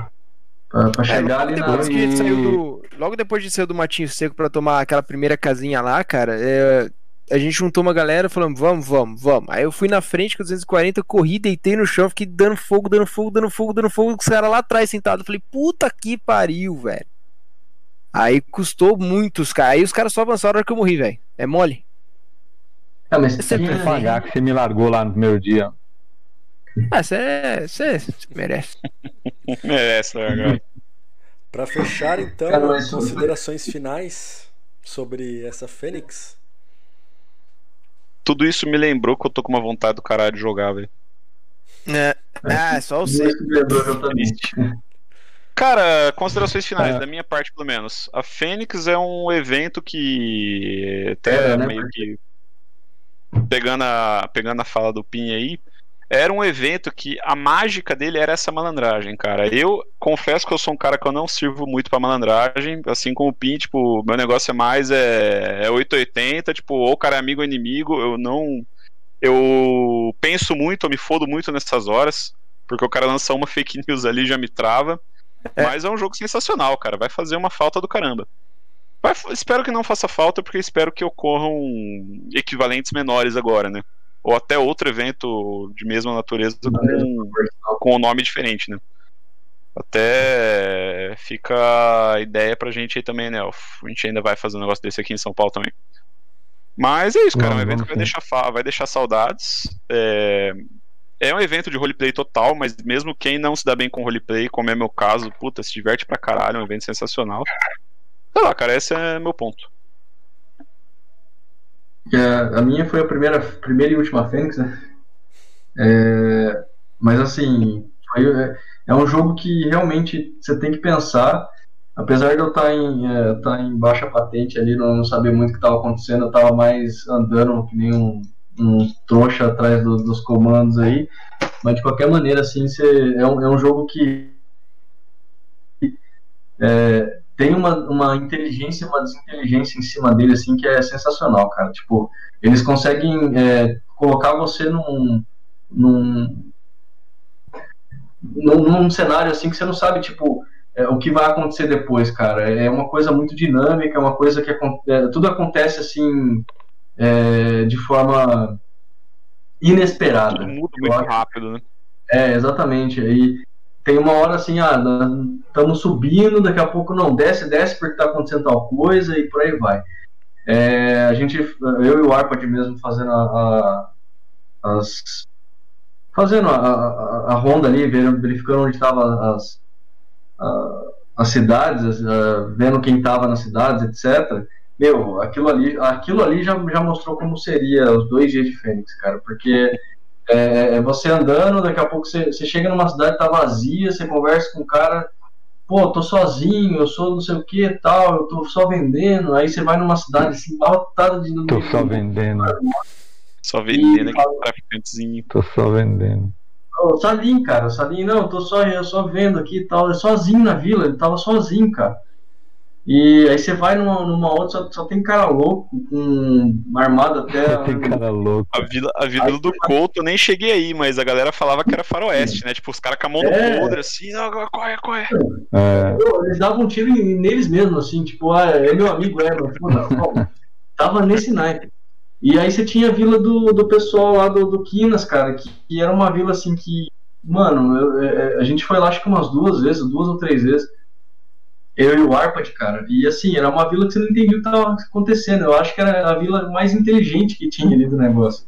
Pra, pra é, chegar ali na.
Que saiu do, logo depois de sair do Matinho Seco pra tomar aquela primeira casinha lá, cara, é, a gente juntou uma galera falando, vamos, vamos, vamos. Aí eu fui na frente com 240, corri, deitei no chão, fiquei dando fogo, dando fogo, dando fogo, dando fogo, com os caras lá atrás sentado. Falei, puta que pariu, velho. Aí custou muito os caras. Aí os caras só avançaram na hora que eu morri, velho. É mole.
É, mas você tem que pagar que você me largou lá no primeiro dia.
Ah, você merece.
merece, né,
Para fechar, então, Cara, considerações finais sobre essa Fênix.
Tudo isso me lembrou que eu tô com uma vontade do caralho de jogar, velho.
É. Ah, só o C.
Cara, considerações finais, é. da minha parte pelo menos. A Fênix é um evento que até é, né, meio que pegando a, pegando a fala do Pin aí, era um evento que a mágica dele era essa malandragem, cara. Eu confesso que eu sou um cara que eu não sirvo muito pra malandragem, assim como o Pin, tipo, meu negócio é mais é, é 880, tipo, ou o cara é amigo ou inimigo, eu não eu penso muito, eu me fodo muito nessas horas, porque o cara lança uma fake news ali e já me trava. É. Mas é um jogo sensacional, cara. Vai fazer uma falta do caramba. Vai, espero que não faça falta, porque espero que ocorram equivalentes menores agora, né? ou até outro evento de mesma natureza com, com um nome diferente, né? Até fica a ideia pra gente aí também, né? A gente ainda vai fazer um negócio desse aqui em São Paulo também. Mas é isso, cara. é um evento que vai deixar, vai deixar saudades. É... é um evento de roleplay total, mas mesmo quem não se dá bem com roleplay, como é meu caso, puta, se diverte pra caralho, é um evento sensacional. Sei lá, cara, esse é meu ponto.
A, a minha foi a primeira, primeira e última Fênix, né? É, mas assim, é, é, um jogo que realmente você tem que pensar. Apesar de eu estar em, é, estar em baixa patente ali, não, não saber muito o que estava acontecendo, eu estava mais andando que nem um, um trouxa atrás do, dos comandos aí. Mas de qualquer maneira, assim, você, é, um, é um jogo que é, tem uma, uma inteligência, uma desinteligência em cima dele, assim, que é sensacional, cara. Tipo, eles conseguem é, colocar você num, num, num, num, cenário, assim, que você não sabe, tipo, é, o que vai acontecer depois, cara. É uma coisa muito dinâmica, é uma coisa que é, tudo acontece, assim, é, de forma inesperada.
Tudo muda muito rápido, né?
É, exatamente. Aí tem uma hora assim, ah, estamos subindo, daqui a pouco não, desce, desce porque está acontecendo tal coisa e por aí vai. É, a gente, eu e o Arpad mesmo fazendo a, a as fazendo a, a, a, ronda ali, verificando onde estavam as, as cidades, vendo quem estava nas cidades, etc. Meu, aquilo ali, aquilo ali já, já mostrou como seria os dois dias de Fênix, cara, porque é, é você andando, daqui a pouco você, você chega numa cidade tá vazia, você conversa com o cara, pô, tô sozinho, eu sou não sei o que tal, eu tô só vendendo, aí você vai numa cidade assim, lotada de.
Tô só vendendo.
Só vendendo aquele traficantezinho.
Tô só vendendo.
O Salim, cara, o Salim, não, eu tô só, eu só vendo aqui e tal, é sozinho na vila, ele tava sozinho, cara. E aí você vai numa, numa outra, só, só, tem cara louco, com armado até.
Só tem cara louco.
A vida, a vida aí, do Couto eu nem cheguei aí, mas a galera falava que era faroeste, né? Tipo, os caras com a mão no é... podre, assim, não, corre, corre.
É. Eles davam um tiro neles mesmo, assim, tipo, ah, é meu amigo, é, mas foda Tava nesse naipe. E aí você tinha a vila do, do pessoal lá do, do Quinas, cara, que, que era uma vila assim que, mano, eu, é, a gente foi lá acho que umas duas vezes, duas ou três vezes eu e o Arpad, cara. E assim, era uma vila que você não entendia o que estava acontecendo. Eu acho que era a vila mais inteligente que tinha ali do negócio.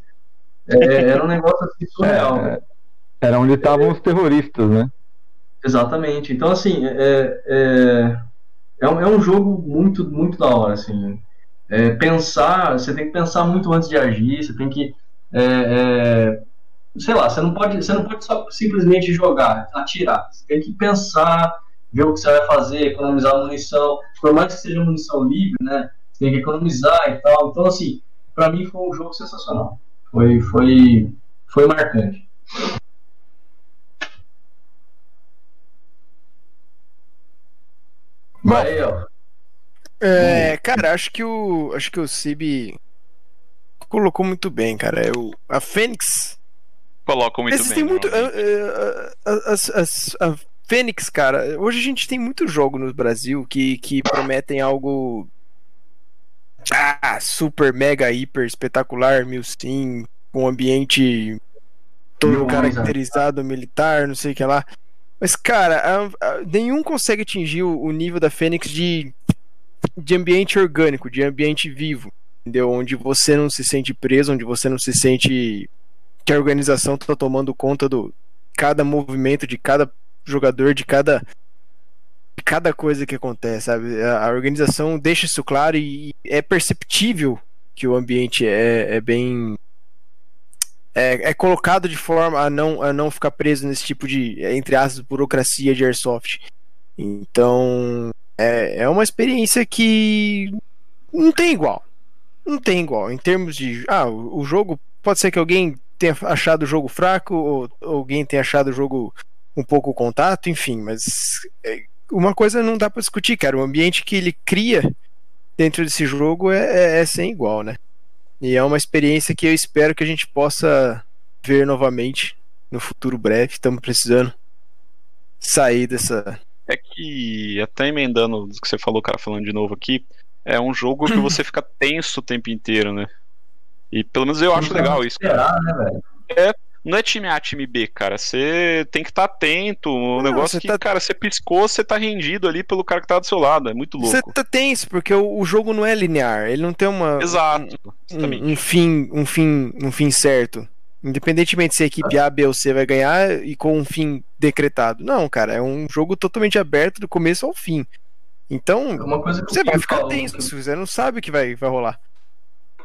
É, era um negócio assim surreal. É,
era onde estavam os terroristas, né?
Exatamente. Então, assim, é, é, é, um, é um jogo muito, muito da hora, assim. É, pensar, você tem que pensar muito antes de agir, você tem que. É, é, sei lá, você não pode, você não pode só simplesmente jogar, atirar. Você tem que pensar ver o que você vai fazer, economizar munição. Por mais que seja munição livre, né? Você tem que economizar e tal. Então, assim, para mim foi um jogo sensacional. Foi, foi, foi marcante. Vai, ó.
É, cara, acho que o acho que o Cib colocou muito bem, cara. Eu, a Fênix
colocou muito
Existem
bem.
Muito, uh, as, as, a Fênix, cara, hoje a gente tem muito jogo no Brasil que, que prometem algo ah, super, mega, hiper, espetacular, mil sim, com ambiente todo caracterizado, militar, não sei o que lá. Mas, cara, a, a, nenhum consegue atingir o, o, nível da Fênix de, de ambiente orgânico, de ambiente vivo, entendeu? Onde você não se sente preso, onde você não se sente que a organização está tomando conta do cada movimento de cada jogador de cada de cada coisa que acontece, sabe? A, organização deixa isso claro e, é perceptível que o ambiente é, é bem é, é, colocado de forma a não, a não ficar preso nesse tipo de, entre aspas, burocracia de airsoft. Então, é, é uma experiência que não tem igual. Não tem igual. Em termos de. Ah, o jogo. Pode ser que alguém tenha achado o jogo fraco, ou alguém tenha achado o jogo um pouco o contato, enfim, mas é, uma coisa não dá para discutir, cara. O ambiente que ele cria dentro desse jogo é, é, é, sem igual, né? E é uma experiência que eu espero que a gente possa ver novamente no futuro breve. Estamos precisando sair dessa.
É que, até emendando o que você falou, cara, falando de novo aqui, é um jogo que você fica tenso o tempo inteiro, né? E pelo menos eu acho legal isso. Cara. Né, é, não é time A, time B, cara. Você tem que estar tá atento. O não, negócio é que, tá... cara, você piscou, você tá rendido ali pelo cara que tá do seu lado. É muito louco. Você
tá tenso, porque o, o, jogo não é linear. Ele não tem uma.
Exato.
Um, um, fim, um fim, um fim certo. Independentemente se a equipe A, B ou C vai ganhar e com um fim decretado. Não, cara, é um jogo totalmente aberto do começo ao fim. Então, é você vai ficar tenso, se você não sabe o que vai, vai rolar.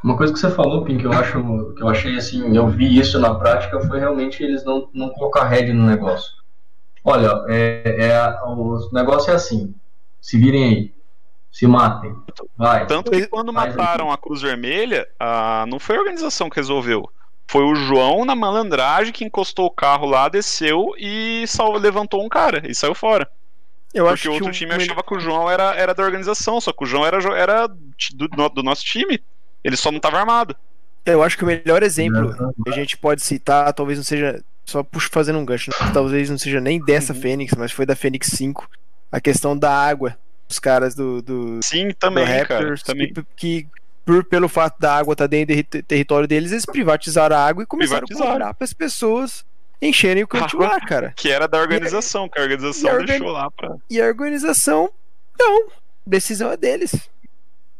Uma coisa que você falou, Pim, que eu acho, que eu achei assim, eu vi isso na prática, foi realmente eles não, não colocar head no negócio. Olha, é, é, o negócio é assim. Se virem aí. Se matem. Vai.
Tanto que quando mataram a Cruz Vermelha, a, não foi a organização que resolveu. Foi o João na malandragem que encostou o carro lá, desceu e salvo, levantou um cara e saiu fora. Eu Porque o outro time achava que o João era, era da organização, só que o João era, era do, do nosso time. Ele só não estava armado.
Eu acho que o melhor exemplo que a gente pode citar, talvez não seja. Só puxo fazendo um gancho, talvez não seja nem dessa uhum. Fênix, mas foi da Fênix 5. A questão da água. Os caras do. do
Sim, também, do Raptors,
cara, também. Que, que, por, pelo fato da água estar tá dentro do território deles, eles privatizaram a água e começaram a cobrar para as pessoas encherem o canto lá, cara.
Que era da organização, que a organização
a organi-
deixou lá pra.
E a organização, não, decisão é deles.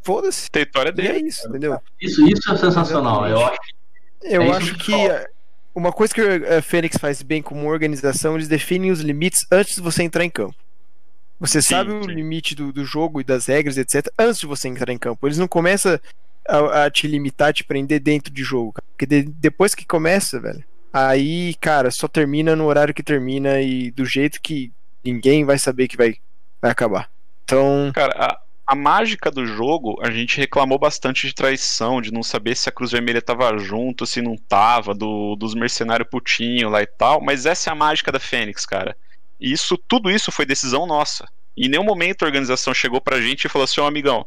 Foda-se.
O território é
E é
dele.
isso, entendeu?
Isso, isso é sensacional. Eu acho
Eu
É
acho
que
eh, uma coisa que a Fênix faz bem como organização, eles definem os limites antes de você entrar em campo. Você
Sim,
sabe o
sim.
limite do, do jogo e das regras, etc., antes de você entrar em campo. Eles não começam a, a te limitar, te prender dentro de jogo. cara. Porque de- depois que começa, velho, aí, cara, só termina no horário que termina e do jeito que ninguém vai saber que vai, vai acabar. Então,
Cara, a, a mágica do jogo, a gente reclamou bastante de traição, de não saber se a Cruz Vermelha tava junto, se não tava, do, dos mercenários putinho lá e tal, mas essa é a mágica da Fênix, cara. E isso, tudo isso foi decisão nossa. Em nenhum momento a organização chegou pra gente e falou assim, ô amigão,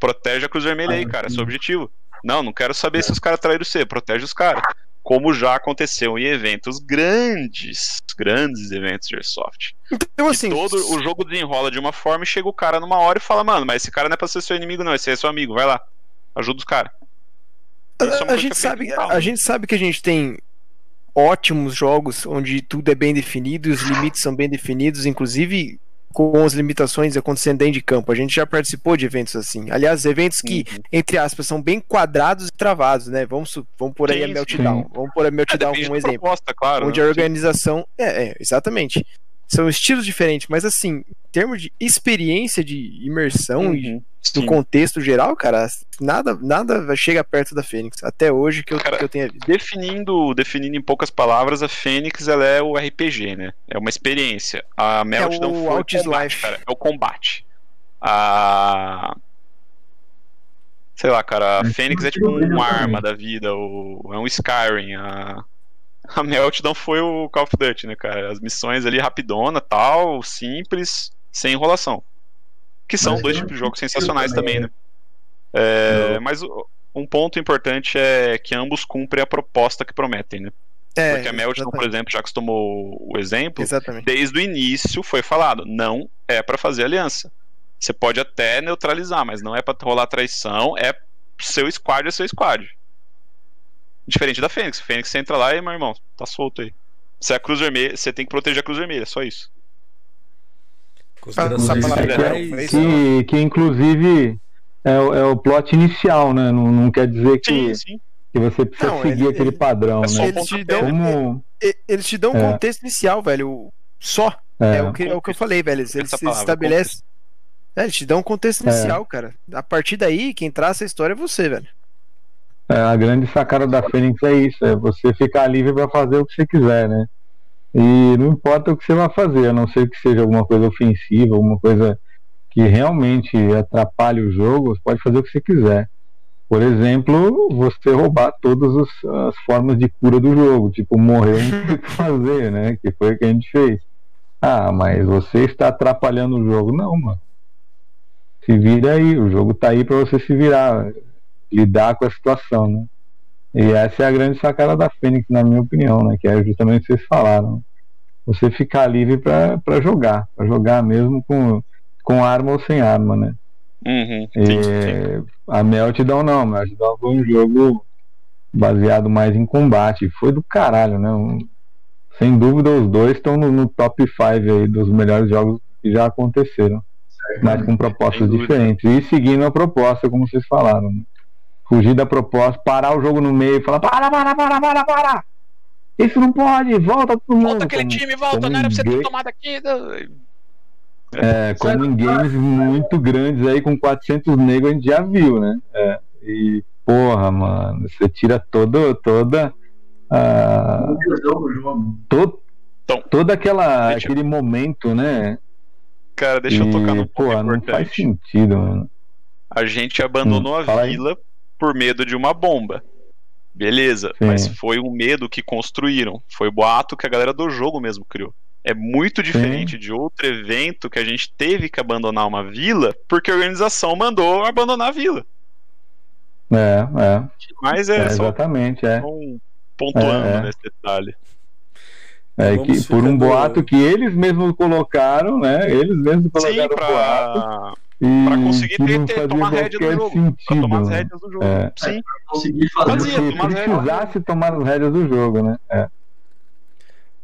protege a Cruz Vermelha aí, cara, é seu objetivo. Não, não quero saber se os caras traíram você, protege os caras. Como já aconteceu em eventos grandes, grandes eventos de Airsoft.
então assim,
todo o jogo desenrola de uma forma e chega o cara numa hora e fala, mano, mas esse cara não é pra ser seu inimigo, não, esse é seu amigo, vai lá. Ajuda os caras. É
a gente sabe, a gente sabe que a gente tem ótimos jogos onde tudo é bem definido e os limites são bem definidos, inclusive com as limitações acontecendo dentro de campo. A gente já participou de eventos assim. Aliás, eventos que,
Uhum.
entre aspas, são bem quadrados e travados, né? Vamos, vamos por aí
Sim,
a
sim.
Meltdown. Vamos por a
É,
Meltdown
depende
como um exemplo.
proposta, claro.
Onde
né?
a organização. É, é, exatamente. São estilos diferentes, mas assim, em termos de experiência de imersão e
Uhum.
no
Sim.
contexto geral, cara, nada, nada chega perto da Fênix. Até hoje que eu,
Cara,
que eu tenha visto.
Definindo, definindo em poucas palavras, a Fênix ela é o RPG, né? É uma experiência. A Meltdown
o
foi o
Outlast
combate,
Life.
cara. É o combate. A... Sei lá, cara, a
É,
Fênix é tipo uma arma da vida, o... é um Skyrim. A... a Meltdown foi o Call of Duty, né, cara? As missões ali rapidona, tal, simples, sem enrolação. Que são
Mas
dois tipos de jogos sensacionais também,
também,
né? É,
Não.
mas um ponto importante é que ambos cumprem a proposta que prometem, né?
É,
Porque a Meltdown, por exemplo, já que tomou o exemplo,
Exatamente.
desde o início foi falado, não é pra fazer aliança. Você pode até neutralizar, mas não é pra rolar traição, é seu squad é seu squad. Diferente da Fênix. Fênix você entra lá e, meu irmão, tá solto aí. Você é a Cruz Vermelha, você tem que proteger a Cruz Vermelha, só isso.
Essa
palavra
finais.
é isso.
Que, que inclusive é, o- é o plot inicial, né? Não, não quer dizer que,
Sim, sim.
que você precisa
Não,
seguir
ele-
aquele
ele-
padrão,
é
né?
Eles te dão,
né?
Como.
eles te dão um
É.
contexto inicial, velho. Só. É,
É,
o, que, é o que eu falei, velho. Eles, eles
Essa palavra,
estabelecem. É, eles te dão um contexto
É.
inicial, cara. A partir daí, quem traça a história é você, velho.
É, a grande sacada da Fênix é isso, é você ficar livre para fazer o que você quiser, né? E não importa o que você vai fazer, a não ser que seja alguma coisa ofensiva, alguma coisa que realmente atrapalhe o jogo, você pode fazer o que você quiser. Por exemplo, você roubar todas os- as formas de cura do jogo, tipo, morrer não tem o que fazer, né? Que foi o que a gente fez. Ah, mas você está atrapalhando o jogo. Não, mano. Se vira aí, o jogo tá aí para você se virar, lidar com a situação, né? E essa é a grande sacada da Fênix, na minha opinião, né? Que é justamente o que vocês falaram. Você ficar livre para jogar, para jogar mesmo com, com arma ou sem arma, né?
Uhum,
E
sim, sim.
a Meltdown não, a Meltdown foi um jogo baseado mais em combate. Foi do caralho, né? Um- sem dúvida os dois estão no, no top 5 aí dos melhores jogos que já aconteceram. Mas com propostas diferentes. E seguindo a proposta, como vocês falaram. né? Fugir da proposta, parar o jogo no meio e falar: para, para, para, para, para! Isso não pode, volta todo mundo.
Volta aquele
como-
time, volta, não era pra você ter tomado aqui.
É, como em games muito grandes aí, com 400 negros, a gente já viu, né? É, e, porra, mano, você tira todo, toda.
jogo.
todo,
Então,
todo aquela, aquele momento, né?
Cara, deixa eu tocar
E,
num ponto
porra, não
importante.
faz sentido, mano.
A gente abandonou
Hum,
a
fala aí.
Por medo de uma bomba. Beleza,
Sim.
mas foi um medo que construíram. Foi o boato que a galera do jogo mesmo criou. É muito diferente de outro evento que a gente teve que abandonar uma vila porque a organização mandou abandonar a vila.
É, é,
Mas
é,
é, só
exatamente, é.
um pontuando
É, é.
nesse detalhe.
É que por um boato que eles mesmos colocaram, né? Eles mesmos
Sim,
colocaram o boato.
Pra,
E
Pra conseguir ter,
não
ter, tomar rédea do jogo.
sentido.
Pra tomar as rédeas do jogo.
É.
Sim.
Conseguir fazer
Fazia,
Se
tomar
precisasse tomar as rédeas do jogo, né? É,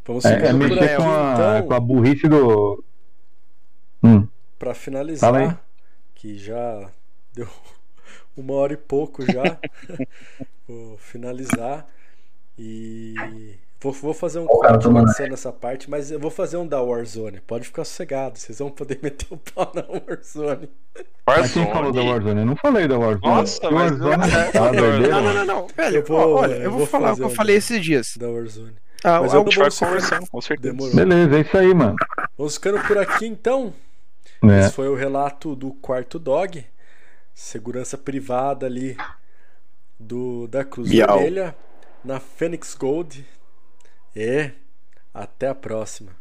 Vamos
é, é mexer com a,
então,
com a burrice do. Hum, aí.
finalizar, que já deu uma hora e pouco já. vou finalizar e vou, vou fazer um corte edição nessa parte, mas eu vou fazer um da Warzone. Pode ficar sossegado, vocês vão poder meter o pau na Warzone.
mas quem falou da Warzone? Eu não falei da Warzone.
Nossa, mas
Warzone
é-
tá doideira.
Não, não, não, não. Velho,
Eu vou-
olha,
eu
eu vou,
vou
falar o que eu falei esses dias.
Da Warzone.
Ah,
Mas
ah,
eu ficar-
conversando, com certeza.
Demorou.
Beleza, é isso aí, mano.
Vamos ficando por aqui então.
É.
Esse foi o relato do quarto dog. Segurança privada ali do da Cruz. Vermelha na Phoenix Gold. E até a próxima.